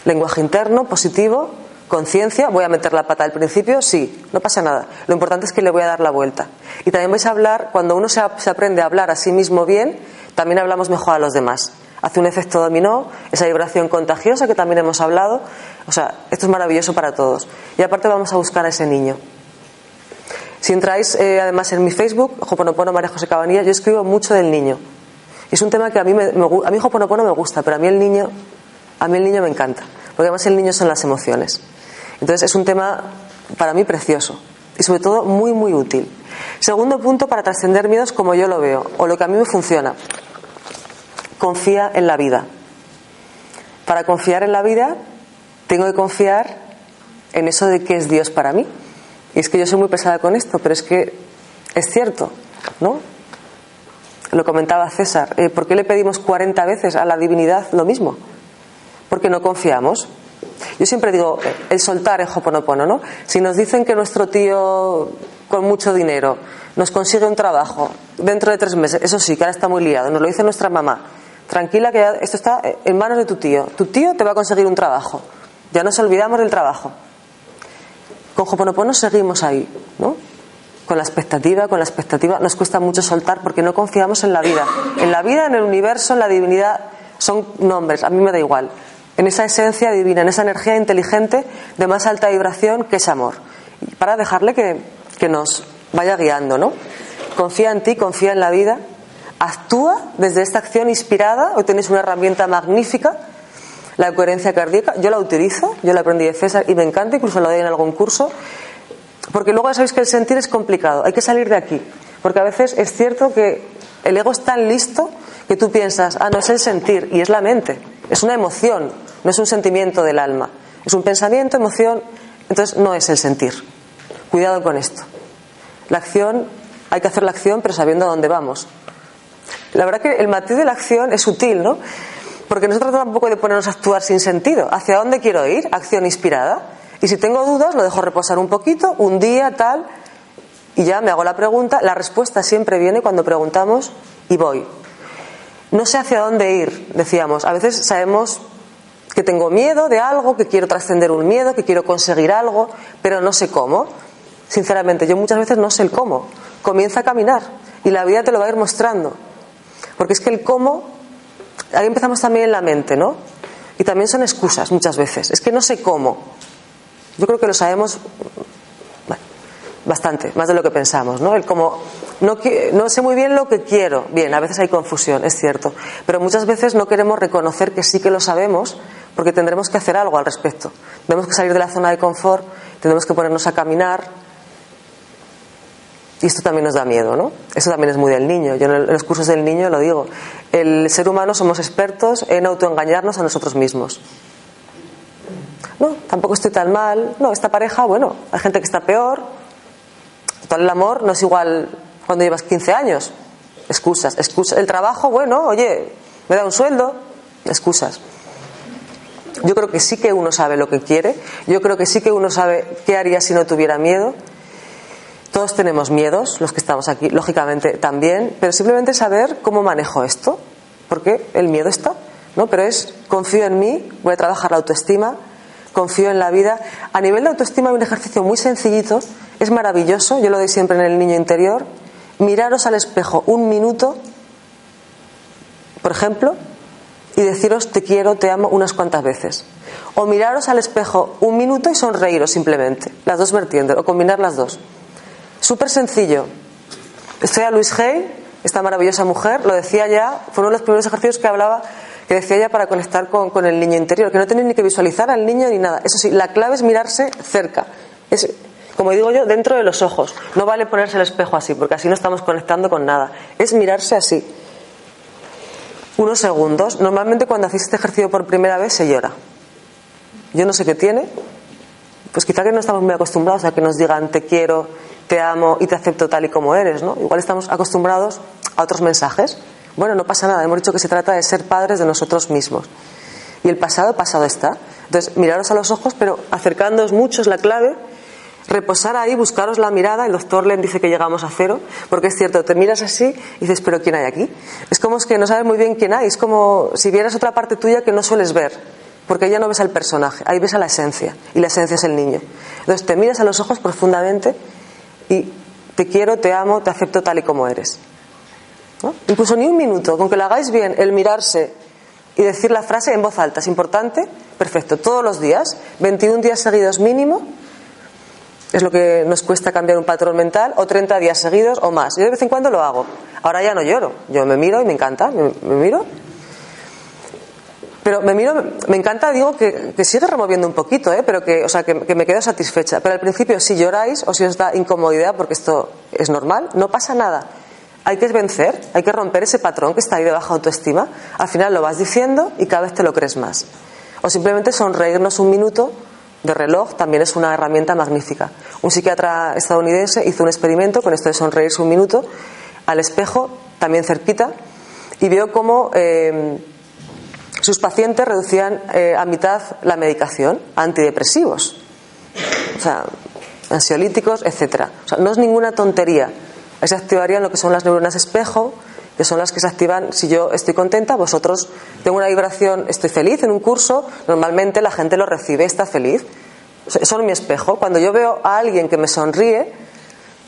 Lenguaje interno, positivo, conciencia. Voy a meter la pata al principio, sí, no pasa nada. Lo importante es que le voy a dar la vuelta. Y también vais a hablar, cuando uno se, aprende a hablar a sí mismo bien, también hablamos mejor a los demás. Hace un efecto dominó, esa vibración contagiosa que también hemos hablado. O sea, esto es maravilloso para todos. Y aparte vamos a buscar a ese niño. Si entráis eh, además en mi Facebook, Joponopono María José Cabanilla, yo escribo mucho del niño. Es un tema que a mí, a mí Hoponopono me gusta, pero a mí el niño, a mí el niño me encanta, porque además el niño son las emociones. Entonces es un tema para mí precioso y sobre todo muy muy útil. Segundo punto para trascender miedos como yo lo veo o lo que a mí me funciona. Confía en la vida. Para confiar en la vida tengo que confiar en eso de que es Dios para mí. Y es que yo soy muy pesada con esto, pero es que es cierto, ¿no? Lo comentaba César. Eh, ¿Por qué le pedimos 40 veces a la divinidad lo mismo? Porque no confiamos. Yo siempre digo, el soltar es hoponopono, ¿no? Si nos dicen que nuestro tío con mucho dinero nos consigue un trabajo dentro de tres meses, eso sí, que ahora está muy liado, nos lo dice nuestra mamá. Tranquila que esto está en manos de tu tío. Tu tío te va a conseguir un trabajo. Ya nos olvidamos del trabajo. Con Hoponopono seguimos ahí, ¿no? con la expectativa, con la expectativa, nos cuesta mucho soltar porque no confiamos en la vida. En la vida, en el universo, en la divinidad, son nombres, a mí me da igual. En esa esencia divina, en esa energía inteligente de más alta vibración que es amor, para dejarle que, que nos vaya guiando, ¿no? Confía en ti, confía en la vida, actúa desde esta acción inspirada, hoy tenéis una herramienta magnífica, la coherencia cardíaca, yo la utilizo, yo la aprendí de César y me encanta, incluso la doy en algún curso, porque luego ya sabéis que el sentir es complicado, hay que salir de aquí, porque a veces es cierto que el ego es tan listo que tú piensas, ah, no es el sentir, y es la mente, es una emoción, no es un sentimiento del alma, es un pensamiento, emoción, entonces no es el sentir. Cuidado con esto. La acción, hay que hacer la acción, pero sabiendo a dónde vamos. La verdad que el matiz de la acción es sutil, ¿no? Porque no se trata tampoco de ponernos a actuar sin sentido. ¿Hacia dónde quiero ir? Acción inspirada. Y si tengo dudas, lo dejo reposar un poquito, un día, tal, y ya me hago la pregunta. La respuesta siempre viene cuando preguntamos y voy. No sé hacia dónde ir, decíamos. A veces sabemos que tengo miedo de algo, que quiero trascender un miedo, que quiero conseguir algo, pero no sé cómo. Sinceramente, yo muchas veces no sé el cómo. Comienza a caminar y la vida te lo va a ir mostrando. Porque es que el cómo, ahí empezamos también en la mente, ¿no? Y también son excusas muchas veces. Es que no sé cómo. Yo creo que lo sabemos bastante, más de lo que pensamos, ¿no? Como no, no sé muy bien lo que quiero. Bien, a veces hay confusión, es cierto. Pero muchas veces no queremos reconocer que sí que lo sabemos porque tendremos que hacer algo al respecto. Tenemos que salir de la zona de confort, tenemos que ponernos a caminar. Y esto también nos da miedo, ¿no? Eso también es muy del niño. Yo en los cursos del niño lo digo. El ser humano somos expertos en autoengañarnos a nosotros mismos. No, tampoco estoy tan mal. No, esta pareja, bueno, hay gente que está peor. Total, el amor no es igual cuando llevas 15 años. Excusas, excusas. El trabajo, bueno, oye, me da un sueldo. Excusas. Yo creo que sí que uno sabe lo que quiere. Yo creo que sí que uno sabe qué haría si no tuviera miedo. Todos tenemos miedos, los que estamos aquí, lógicamente también, pero simplemente saber cómo manejo esto, porque el miedo está, ¿no? Pero es confío en mí, voy a trabajar la autoestima, confío en la vida. A nivel de autoestima hay un ejercicio muy sencillito, es maravilloso, yo lo doy siempre en el niño interior, miraros al espejo un minuto, por ejemplo, y deciros te quiero, te amo unas cuantas veces. O miraros al espejo un minuto y sonreíros simplemente, las dos vertientes, o combinar las dos. Súper sencillo. Estoy a Luis Hay, esta maravillosa mujer, lo decía ya, fue uno de los primeros ejercicios que hablaba, que decía ya para conectar con, el niño interior, que no tenéis ni que visualizar al niño ni nada. Eso sí, la clave es mirarse cerca. Como digo yo, dentro de los ojos. No vale ponerse el espejo así, porque así no estamos conectando con nada. Es mirarse así. Unos segundos. Normalmente cuando hacéis este ejercicio por primera vez se llora. Yo no sé qué tiene. Pues quizá que no estamos muy acostumbrados a que nos digan te quiero, te amo y te acepto tal y como eres, ¿no? Igual estamos acostumbrados a otros mensajes. Bueno, no pasa nada. Hemos dicho que se trata de ser padres de nosotros mismos. Y el pasado, pasado está. Entonces, miraros a los ojos, pero acercándoos mucho es la clave reposar ahí, buscaros la mirada. El doctor Len dice que llegamos a cero, porque es cierto, te miras así y dices, pero ¿quién hay aquí? Es como que no sabes muy bien quién hay, es como si vieras otra parte tuya que no sueles ver, porque ya no ves al personaje, ahí ves a la esencia, y la esencia es el niño. Entonces te miras a los ojos profundamente y te quiero, te amo, te acepto tal y como eres. Incluso ni un minuto, con que lo hagáis bien, el mirarse y decir la frase en voz alta, es importante, perfecto, todos los días, 21 días seguidos mínimo, es lo que nos cuesta cambiar un patrón mental, o 30 días seguidos o más. Yo de vez en cuando lo hago. Ahora ya no lloro. Yo me miro y me encanta. Me, miro. Pero me miro, me encanta, digo, que, sigue removiendo un poquito, ¿eh? pero que, o sea, que, me quedo satisfecha. Pero al principio, si lloráis o si os da incomodidad, porque esto es normal, no pasa nada. Hay que vencer, hay que romper ese patrón que está ahí de baja autoestima. Al final lo vas diciendo y cada vez te lo crees más. O simplemente sonreírnos un minuto de reloj también es una herramienta magnífica. Un psiquiatra estadounidense hizo un experimento con esto de sonreírse un minuto al espejo, también cerquita, y vio cómo eh, sus pacientes reducían eh, a mitad la medicación, antidepresivos, o sea, ansiolíticos, etcétera. O sea, no es ninguna tontería. Ahí se activarían lo que son las neuronas espejo, que son las que se activan si yo estoy contenta, vosotros tengo una vibración, estoy feliz en un curso, normalmente la gente lo recibe, está feliz. Son mi espejo. Cuando yo veo a alguien que me sonríe,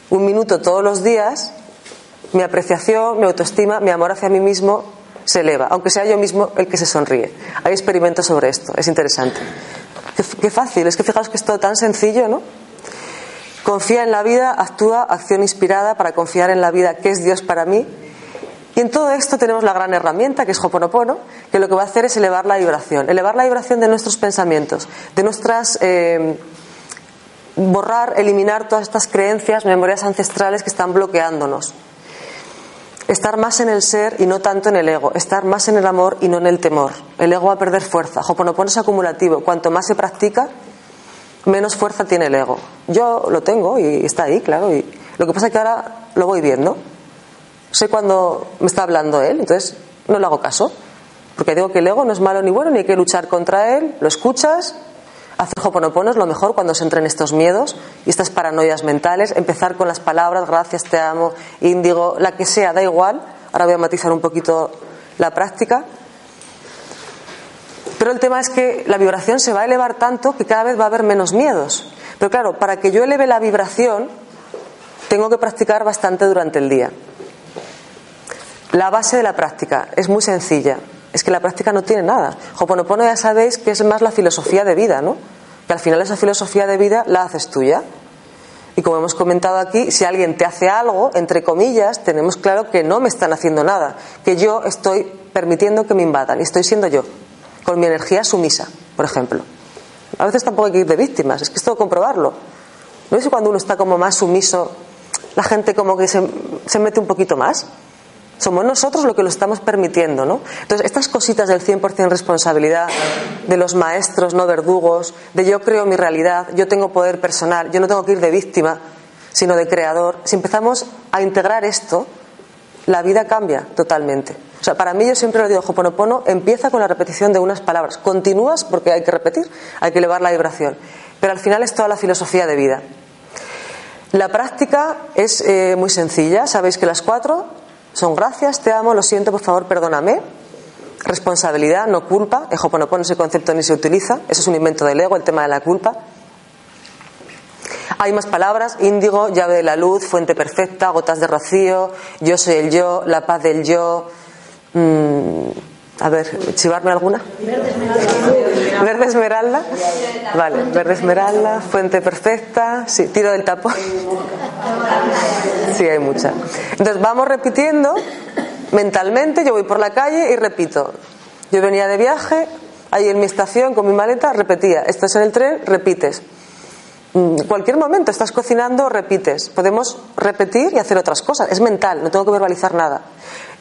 un minuto todos los días, mi apreciación, mi autoestima, mi amor hacia mí mismo se eleva, aunque sea yo mismo el que se sonríe. Hay experimentos sobre esto, es interesante. Qué, fácil, es que fijaos que es todo tan sencillo, ¿no? Confía en la vida, actúa acción inspirada para confiar en la vida que es Dios para mí. Y en todo esto tenemos la gran herramienta que es Hoponopono, que lo que va a hacer es elevar la vibración, elevar la vibración de nuestros pensamientos, de nuestras eh, borrar, eliminar todas estas creencias, memorias ancestrales que están bloqueándonos. Estar más en el ser y no tanto en el ego. Estar más en el amor y no en el temor. El ego va a perder fuerza. Hoponopono es acumulativo. Cuanto más se practica, menos fuerza tiene el ego. Yo lo tengo y está ahí, claro. Y lo que pasa es que ahora lo voy viendo. Sé cuando me está hablando él, entonces no le hago caso. Porque digo que el ego no es malo ni bueno, ni hay que luchar contra él. Lo escuchas, Hacer hoponopono es lo mejor cuando se entren estos miedos y estas paranoias mentales. Empezar con las palabras, gracias, te amo, índigo, la que sea, da igual. Ahora voy a matizar un poquito la práctica. Pero el tema es que la vibración se va a elevar tanto que cada vez va a haber menos miedos. Pero claro, para que yo eleve la vibración, tengo que practicar bastante durante el día. La base de la práctica es muy sencilla es que la práctica no tiene nada. Hoponopono ya sabéis que es más la filosofía de vida, ¿no? Que al final esa filosofía de vida la haces tuya. Y como hemos comentado aquí, si alguien te hace algo, entre comillas, tenemos claro que no me están haciendo nada, que yo estoy permitiendo que me invadan y estoy siendo yo, con mi energía sumisa, por ejemplo. A veces tampoco hay que ir de víctimas, es que es todo comprobarlo. ¿No es cuando uno está como más sumiso, la gente como que se, se mete un poquito más? Somos nosotros lo que lo estamos permitiendo, ¿no? Entonces, estas cositas del 100% responsabilidad, de los maestros, no verdugos, de yo creo mi realidad, yo tengo poder personal, yo no tengo que ir de víctima, sino de creador, si empezamos a integrar esto, la vida cambia totalmente. O sea, para mí yo siempre lo digo, Hoponopono empieza con la repetición de unas palabras. Continúas porque hay que repetir, hay que elevar la vibración. Pero al final es toda la filosofía de vida. La práctica es eh, muy sencilla. Sabéis que las cuatro son gracias, te amo, lo siento, por favor, perdóname. Responsabilidad, no culpa. En Hoponopono ese concepto ni se utiliza. Eso es un invento del ego, el tema de la culpa. Hay más palabras, índigo, llave de la luz, fuente perfecta, gotas de rocío, yo soy el yo, la paz del yo. Mm, a ver, ¿chivarme alguna? Verde esmeralda. Vale, verde esmeralda, fuente perfecta, sí, tiro del tapón. Sí, hay mucha. Entonces vamos repitiendo mentalmente, yo voy por la calle y repito. Yo venía de viaje, ahí en mi estación con mi maleta, repetía. Estás en el tren, repites. En mm, cualquier momento estás cocinando, repites. Podemos repetir y hacer otras cosas. Es mental, no tengo que verbalizar nada.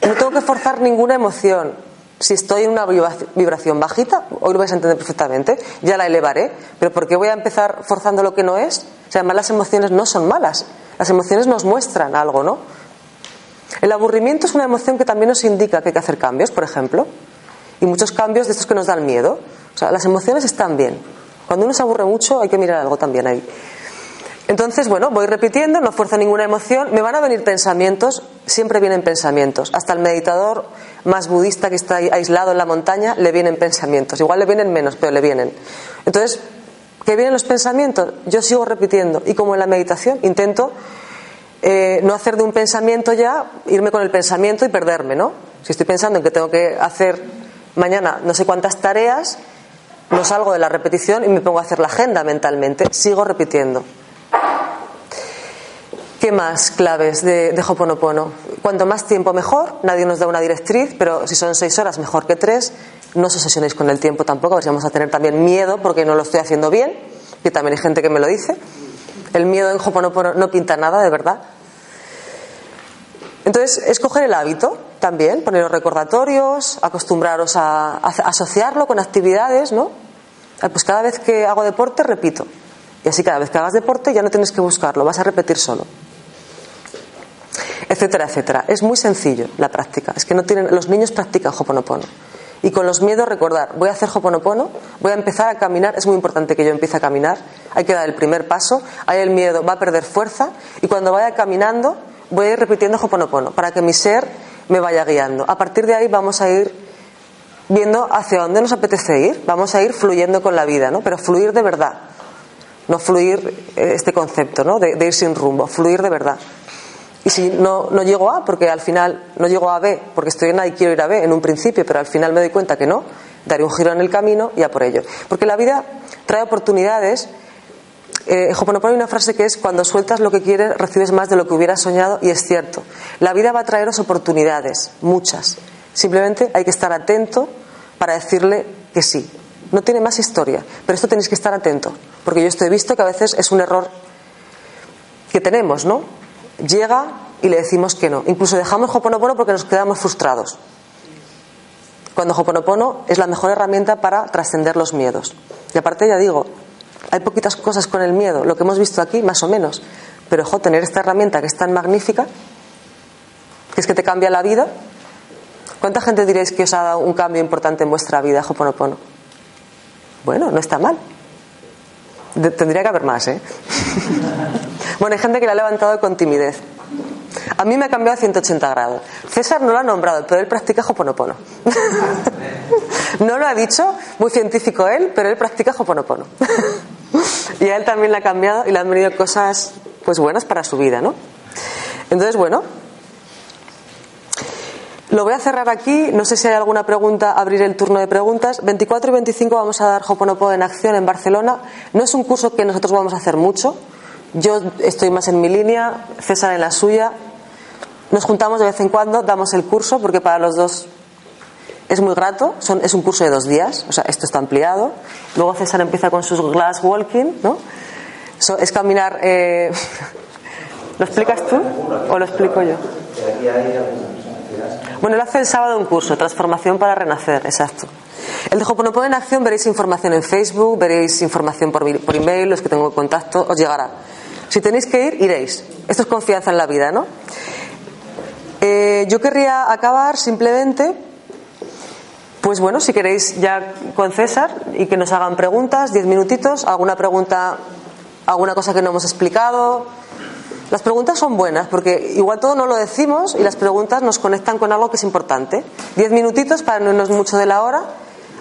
No tengo que forzar ninguna emoción si estoy en una vibración bajita, hoy lo vais a entender perfectamente, ya la elevaré, pero ¿por qué voy a empezar forzando lo que no es? O sea, además las emociones no son malas, las emociones nos muestran algo, ¿no? El aburrimiento es una emoción que también nos indica que hay que hacer cambios, por ejemplo, y muchos cambios de estos que nos dan miedo. O sea, las emociones están bien. Cuando uno se aburre mucho hay que mirar algo también ahí. Entonces, bueno, voy repitiendo, no fuerza ninguna emoción, me van a venir pensamientos, siempre vienen pensamientos. Hasta el meditador más budista que está aislado en la montaña le vienen pensamientos. Igual le vienen menos, pero le vienen. Entonces, ¿qué vienen los pensamientos? Yo sigo repitiendo. Y como en la meditación, intento eh, no hacer de un pensamiento ya, irme con el pensamiento y perderme, ¿no? Si estoy pensando en que tengo que hacer mañana no sé cuántas tareas, no salgo de la repetición y me pongo a hacer la agenda mentalmente. Sigo repitiendo. ¿Qué más claves de, de Hoponopono? Cuanto más tiempo mejor, nadie nos da una directriz, pero si son seis horas mejor que tres, no os obsesionéis con el tiempo tampoco, a ver si vamos a tener también miedo porque no lo estoy haciendo bien, que también hay gente que me lo dice. El miedo en Hoponopono no pinta nada, de verdad. Entonces, escoger el hábito también, poner los recordatorios, acostumbraros a, a asociarlo con actividades, ¿no? Pues cada vez que hago deporte, repito. Y así cada vez que hagas deporte ya no tienes que buscarlo, vas a repetir solo etcétera, etcétera. Es muy sencillo la práctica. Es que no tienen, los niños practican Hoponopono. Y con los miedos recordar, voy a hacer Hoponopono, voy a empezar a caminar, es muy importante que yo empiece a caminar, hay que dar el primer paso, ahí el miedo va a perder fuerza y cuando vaya caminando voy a ir repitiendo Hoponopono para que mi ser me vaya guiando. A partir de ahí vamos a ir viendo hacia dónde nos apetece ir, vamos a ir fluyendo con la vida, ¿no? Pero fluir de verdad, no fluir eh, este concepto, ¿no? de ir sin rumbo, fluir de verdad. Y si no, no llego a, porque al final no llego a B, porque estoy en A y quiero ir a B en un principio, pero al final me doy cuenta que no, daré un giro en el camino y a por ello. Porque la vida trae oportunidades. Eh, en hay una frase que es: cuando sueltas lo que quieres, recibes más de lo que hubieras soñado, y es cierto. La vida va a traeros oportunidades, muchas. Simplemente hay que estar atento para decirle que sí. No tiene más historia, pero esto tenéis que estar atento, porque yo estoy visto que a veces es un error que tenemos, ¿no? Llega y le decimos que no. Incluso dejamos Hoponopono porque nos quedamos frustrados. Cuando Hoponopono es la mejor herramienta para trascender los miedos. Y aparte, ya digo, hay poquitas cosas con el miedo, lo que hemos visto aquí, más o menos. Pero, ojo, tener esta herramienta que es tan magnífica, que es que te cambia la vida. ¿Cuánta gente diréis que os ha dado un cambio importante en vuestra vida, Hoponopono? Bueno, no está mal. Tendría que haber más, ¿eh? [laughs] bueno, hay gente que la ha levantado con timidez. A mí me ha cambiado a 180 grados. César no lo ha nombrado, pero él practica Hoponopono. [laughs] no lo ha dicho, muy científico él, pero él practica Hoponopono. [laughs] y a él también le ha cambiado y le han venido cosas pues buenas para su vida, ¿no? Entonces, bueno, lo voy a cerrar aquí. No sé si hay alguna pregunta, abrir el turno de preguntas. 24 y 25 vamos a dar Hoponopono en acción en Barcelona. No es un curso que nosotros vamos a hacer mucho. Yo estoy más en mi línea, César en la suya. Nos juntamos de vez en cuando, damos el curso, porque para los dos es muy grato. Son, es un curso de dos días, o sea, esto está ampliado. Luego César empieza con sus glass walking, ¿no? es caminar. Eh... [laughs] ¿Lo explicas tú o lo explico yo? Bueno, él hace el sábado un curso, Transformación para Renacer, exacto. El de Hoponopono en acción veréis información en Facebook, veréis información por, por email, los que tengo contacto, os llegará. Si tenéis que ir, iréis. Esto es confianza en la vida, ¿no? Eh, yo querría acabar simplemente, pues bueno, si queréis ya con César y que nos hagan preguntas, diez minutitos, alguna pregunta, alguna cosa que no hemos explicado. Las preguntas son buenas porque igual todo no lo decimos y las preguntas nos conectan con algo que es importante. Diez minutitos para no irnos mucho de la hora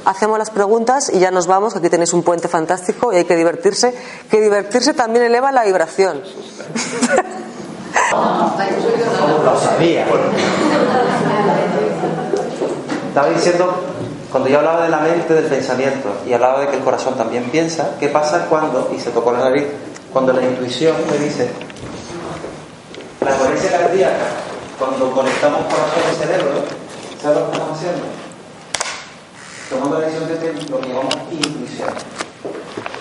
hacemos las preguntas y ya nos vamos, aquí tenéis un puente fantástico y hay que divertirse, que divertirse también eleva la vibración. Lo sabía. Estaba diciendo, cuando yo hablaba de la mente, del pensamiento, y hablaba de que el corazón también piensa, ¿qué pasa cuando, y se tocó la nariz, cuando la intuición me dice, la coherencia cardíaca, cuando conectamos corazón y cerebro, ¿sabes lo que estamos haciendo? tomando la decisión de lo que llamamos intuición.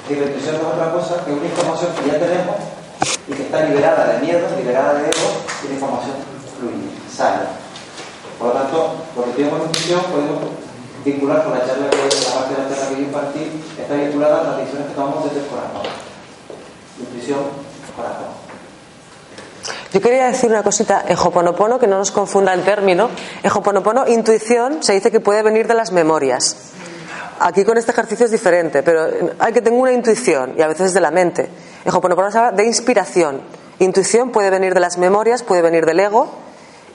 Y la intuición es otra cosa que una información que ya tenemos y que está liberada de miedo, liberada de ego, y la información fluye, sale. Por lo tanto, que tenemos intuición podemos vincular con la charla que la parte de la charla que yo impartí, está vinculada a las decisiones que tomamos desde el corazón. Intuición, corazón. Yo quería decir una cosita en Hoponopono, que no nos confunda el término. En Hoponopono, intuición se dice que puede venir de las memorias. Aquí con este ejercicio es diferente, pero hay que tener una intuición y a veces de la mente. En Hoponopono se habla de inspiración. Intuición puede venir de las memorias, puede venir del ego.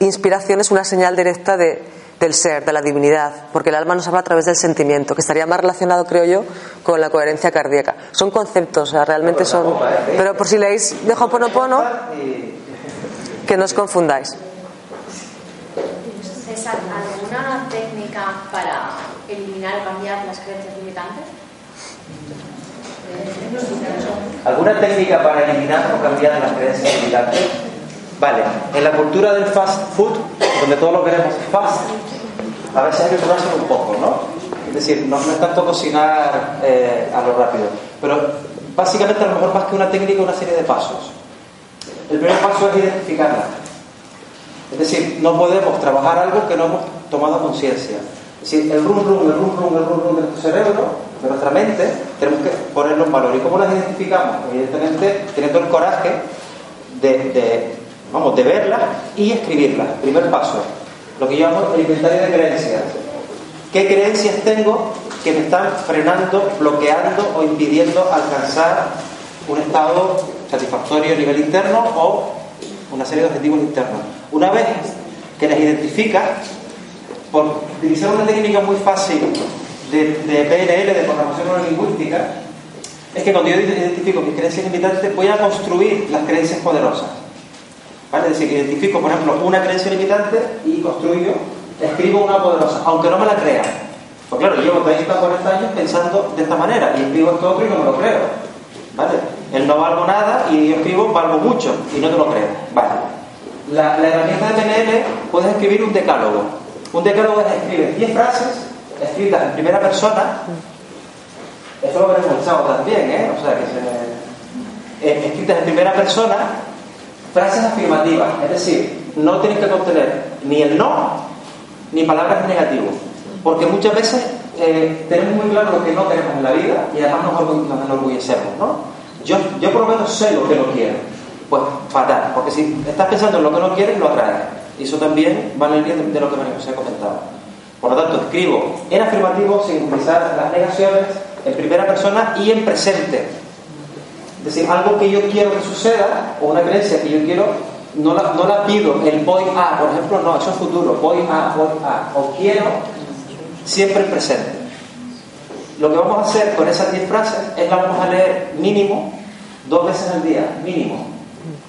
Inspiración es una señal directa de, del ser, de la divinidad, porque el alma nos habla a través del sentimiento, que estaría más relacionado, creo yo, con la coherencia cardíaca. Son conceptos, o sea, realmente son. Pero por si leéis de Hoponopono que no os confundáis. César, ¿alguna técnica para eliminar o cambiar las creencias limitantes? ¿Alguna técnica para eliminar o cambiar las creencias limitantes? Vale, en la cultura del fast food, donde todo lo queremos fast, a veces hay que curarse un poco, ¿no? Es decir, no, es tanto cocinar eh, a lo rápido, pero básicamente a lo mejor más que una técnica, una serie de pasos. El primer paso es identificarla. Es decir, no podemos trabajar algo que no hemos tomado conciencia. Es decir, el rum rum, el rum rum, el rum rum de nuestro cerebro, de nuestra mente, tenemos que ponerlo en valor. ¿Y cómo las identificamos? Evidentemente, teniendo el coraje de, vamos, de verlas y escribirlas. Primer paso, lo que llamamos el inventario de creencias. ¿Qué creencias tengo que me están frenando, bloqueando o impidiendo alcanzar un estado satisfactorio a nivel interno o una serie de objetivos internos. Una vez que las identificas, por utilizar una técnica muy fácil de, de PNL, de programación neurolingüística, es que cuando yo identifico mis creencias limitantes, voy a construir las creencias poderosas. ¿Vale? Es decir, identifico, por ejemplo, una creencia limitante y construyo, escribo una poderosa, aunque no me la crea. Pues claro, llevo 30 o 40 años pensando de esta manera y escribo esto otro y no me lo creo. ¿Vale? El no valgo nada y yo escribo valgo mucho y no te lo creo. Vale. La, herramienta de PNL puedes escribir un decálogo. Un decálogo es escribir 10 frases escritas en primera persona. Esto lo veremos el sábado también, ¿eh? O sea, que se, eh, escritas en primera persona, frases afirmativas. Es decir, no tienes que contener ni el no ni palabras negativas porque muchas veces eh, tenemos muy claro lo que no queremos en la vida y además nos, enorgullecemos, ¿no? Yo, yo por lo menos sé lo que no quiero. Pues fatal, porque si estás pensando en lo que no quieres, lo atraes. Y eso también va en el de, de lo que me he comentado. Por lo tanto, escribo en afirmativo sin utilizar las negaciones, en primera persona y en presente. Es decir, algo que yo quiero que suceda, o una creencia que yo quiero, no la, no la pido, el voy a, por ejemplo, no, eso es futuro, voy a, voy a, o quiero siempre presente. Lo que vamos a hacer con esas 10 frases es la vamos a leer mínimo dos veces al día, mínimo.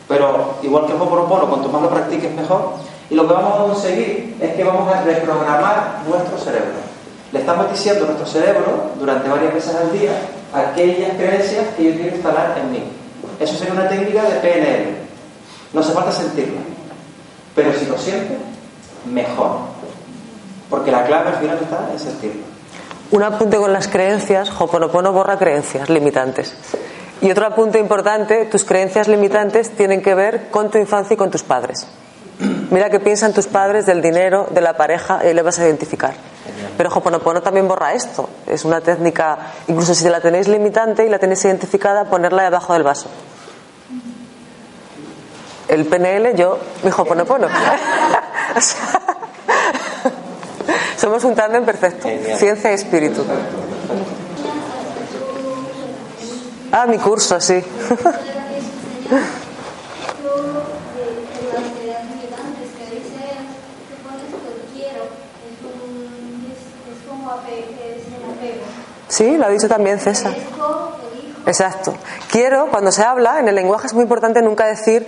Pero igual que el Ho'oponopono, cuanto más lo practiques mejor. Y lo que vamos a conseguir es que vamos a reprogramar nuestro cerebro. Le estamos diciendo a nuestro cerebro durante varias veces al día aquellas creencias que yo quiero instalar en mí. Eso sería una técnica de PNL. No hace falta sentirla. Pero si lo siente, mejor. Porque la clave al final está en sentirlo. Un apunte con las creencias, Hoponopono borra creencias limitantes. Y otro apunte importante, tus creencias limitantes tienen que ver con tu infancia y con tus padres. Mira qué piensan tus padres del dinero, de la pareja, y le vas a identificar. Pero Hoponopono también borra esto. Es una técnica, incluso si la tenéis limitante y la tenéis identificada, ponerla debajo del vaso. El PNL, yo, mi Hoponopono. [laughs] o sea, somos un tándem perfecto. Ciencia y espíritu. Ah, mi curso, sí. Sí, lo ha dicho también César. Exacto. Quiero, cuando se habla, en el lenguaje es muy importante nunca decir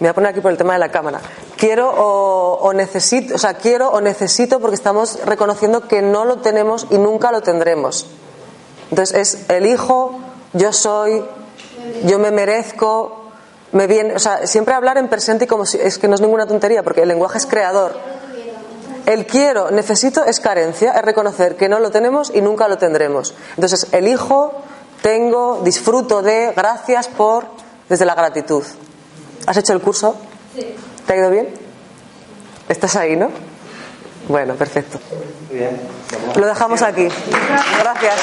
me voy a poner aquí por el tema de la cámara. Quiero o, necesito, o sea, quiero o necesito porque estamos reconociendo que no lo tenemos y nunca lo tendremos. Entonces es elijo, yo soy, yo me merezco, me viene, o sea, siempre hablar en presente y como si es que no es ninguna tontería porque el lenguaje es creador. El quiero, necesito es carencia, es reconocer que no lo tenemos y nunca lo tendremos. Entonces, elijo, tengo, disfruto de, gracias por, desde la gratitud. ¿Has hecho el curso? Sí. ¿Te ha ido bien? ¿Estás ahí, no? Bueno, perfecto. Bien. Lo dejamos aquí. Gracias.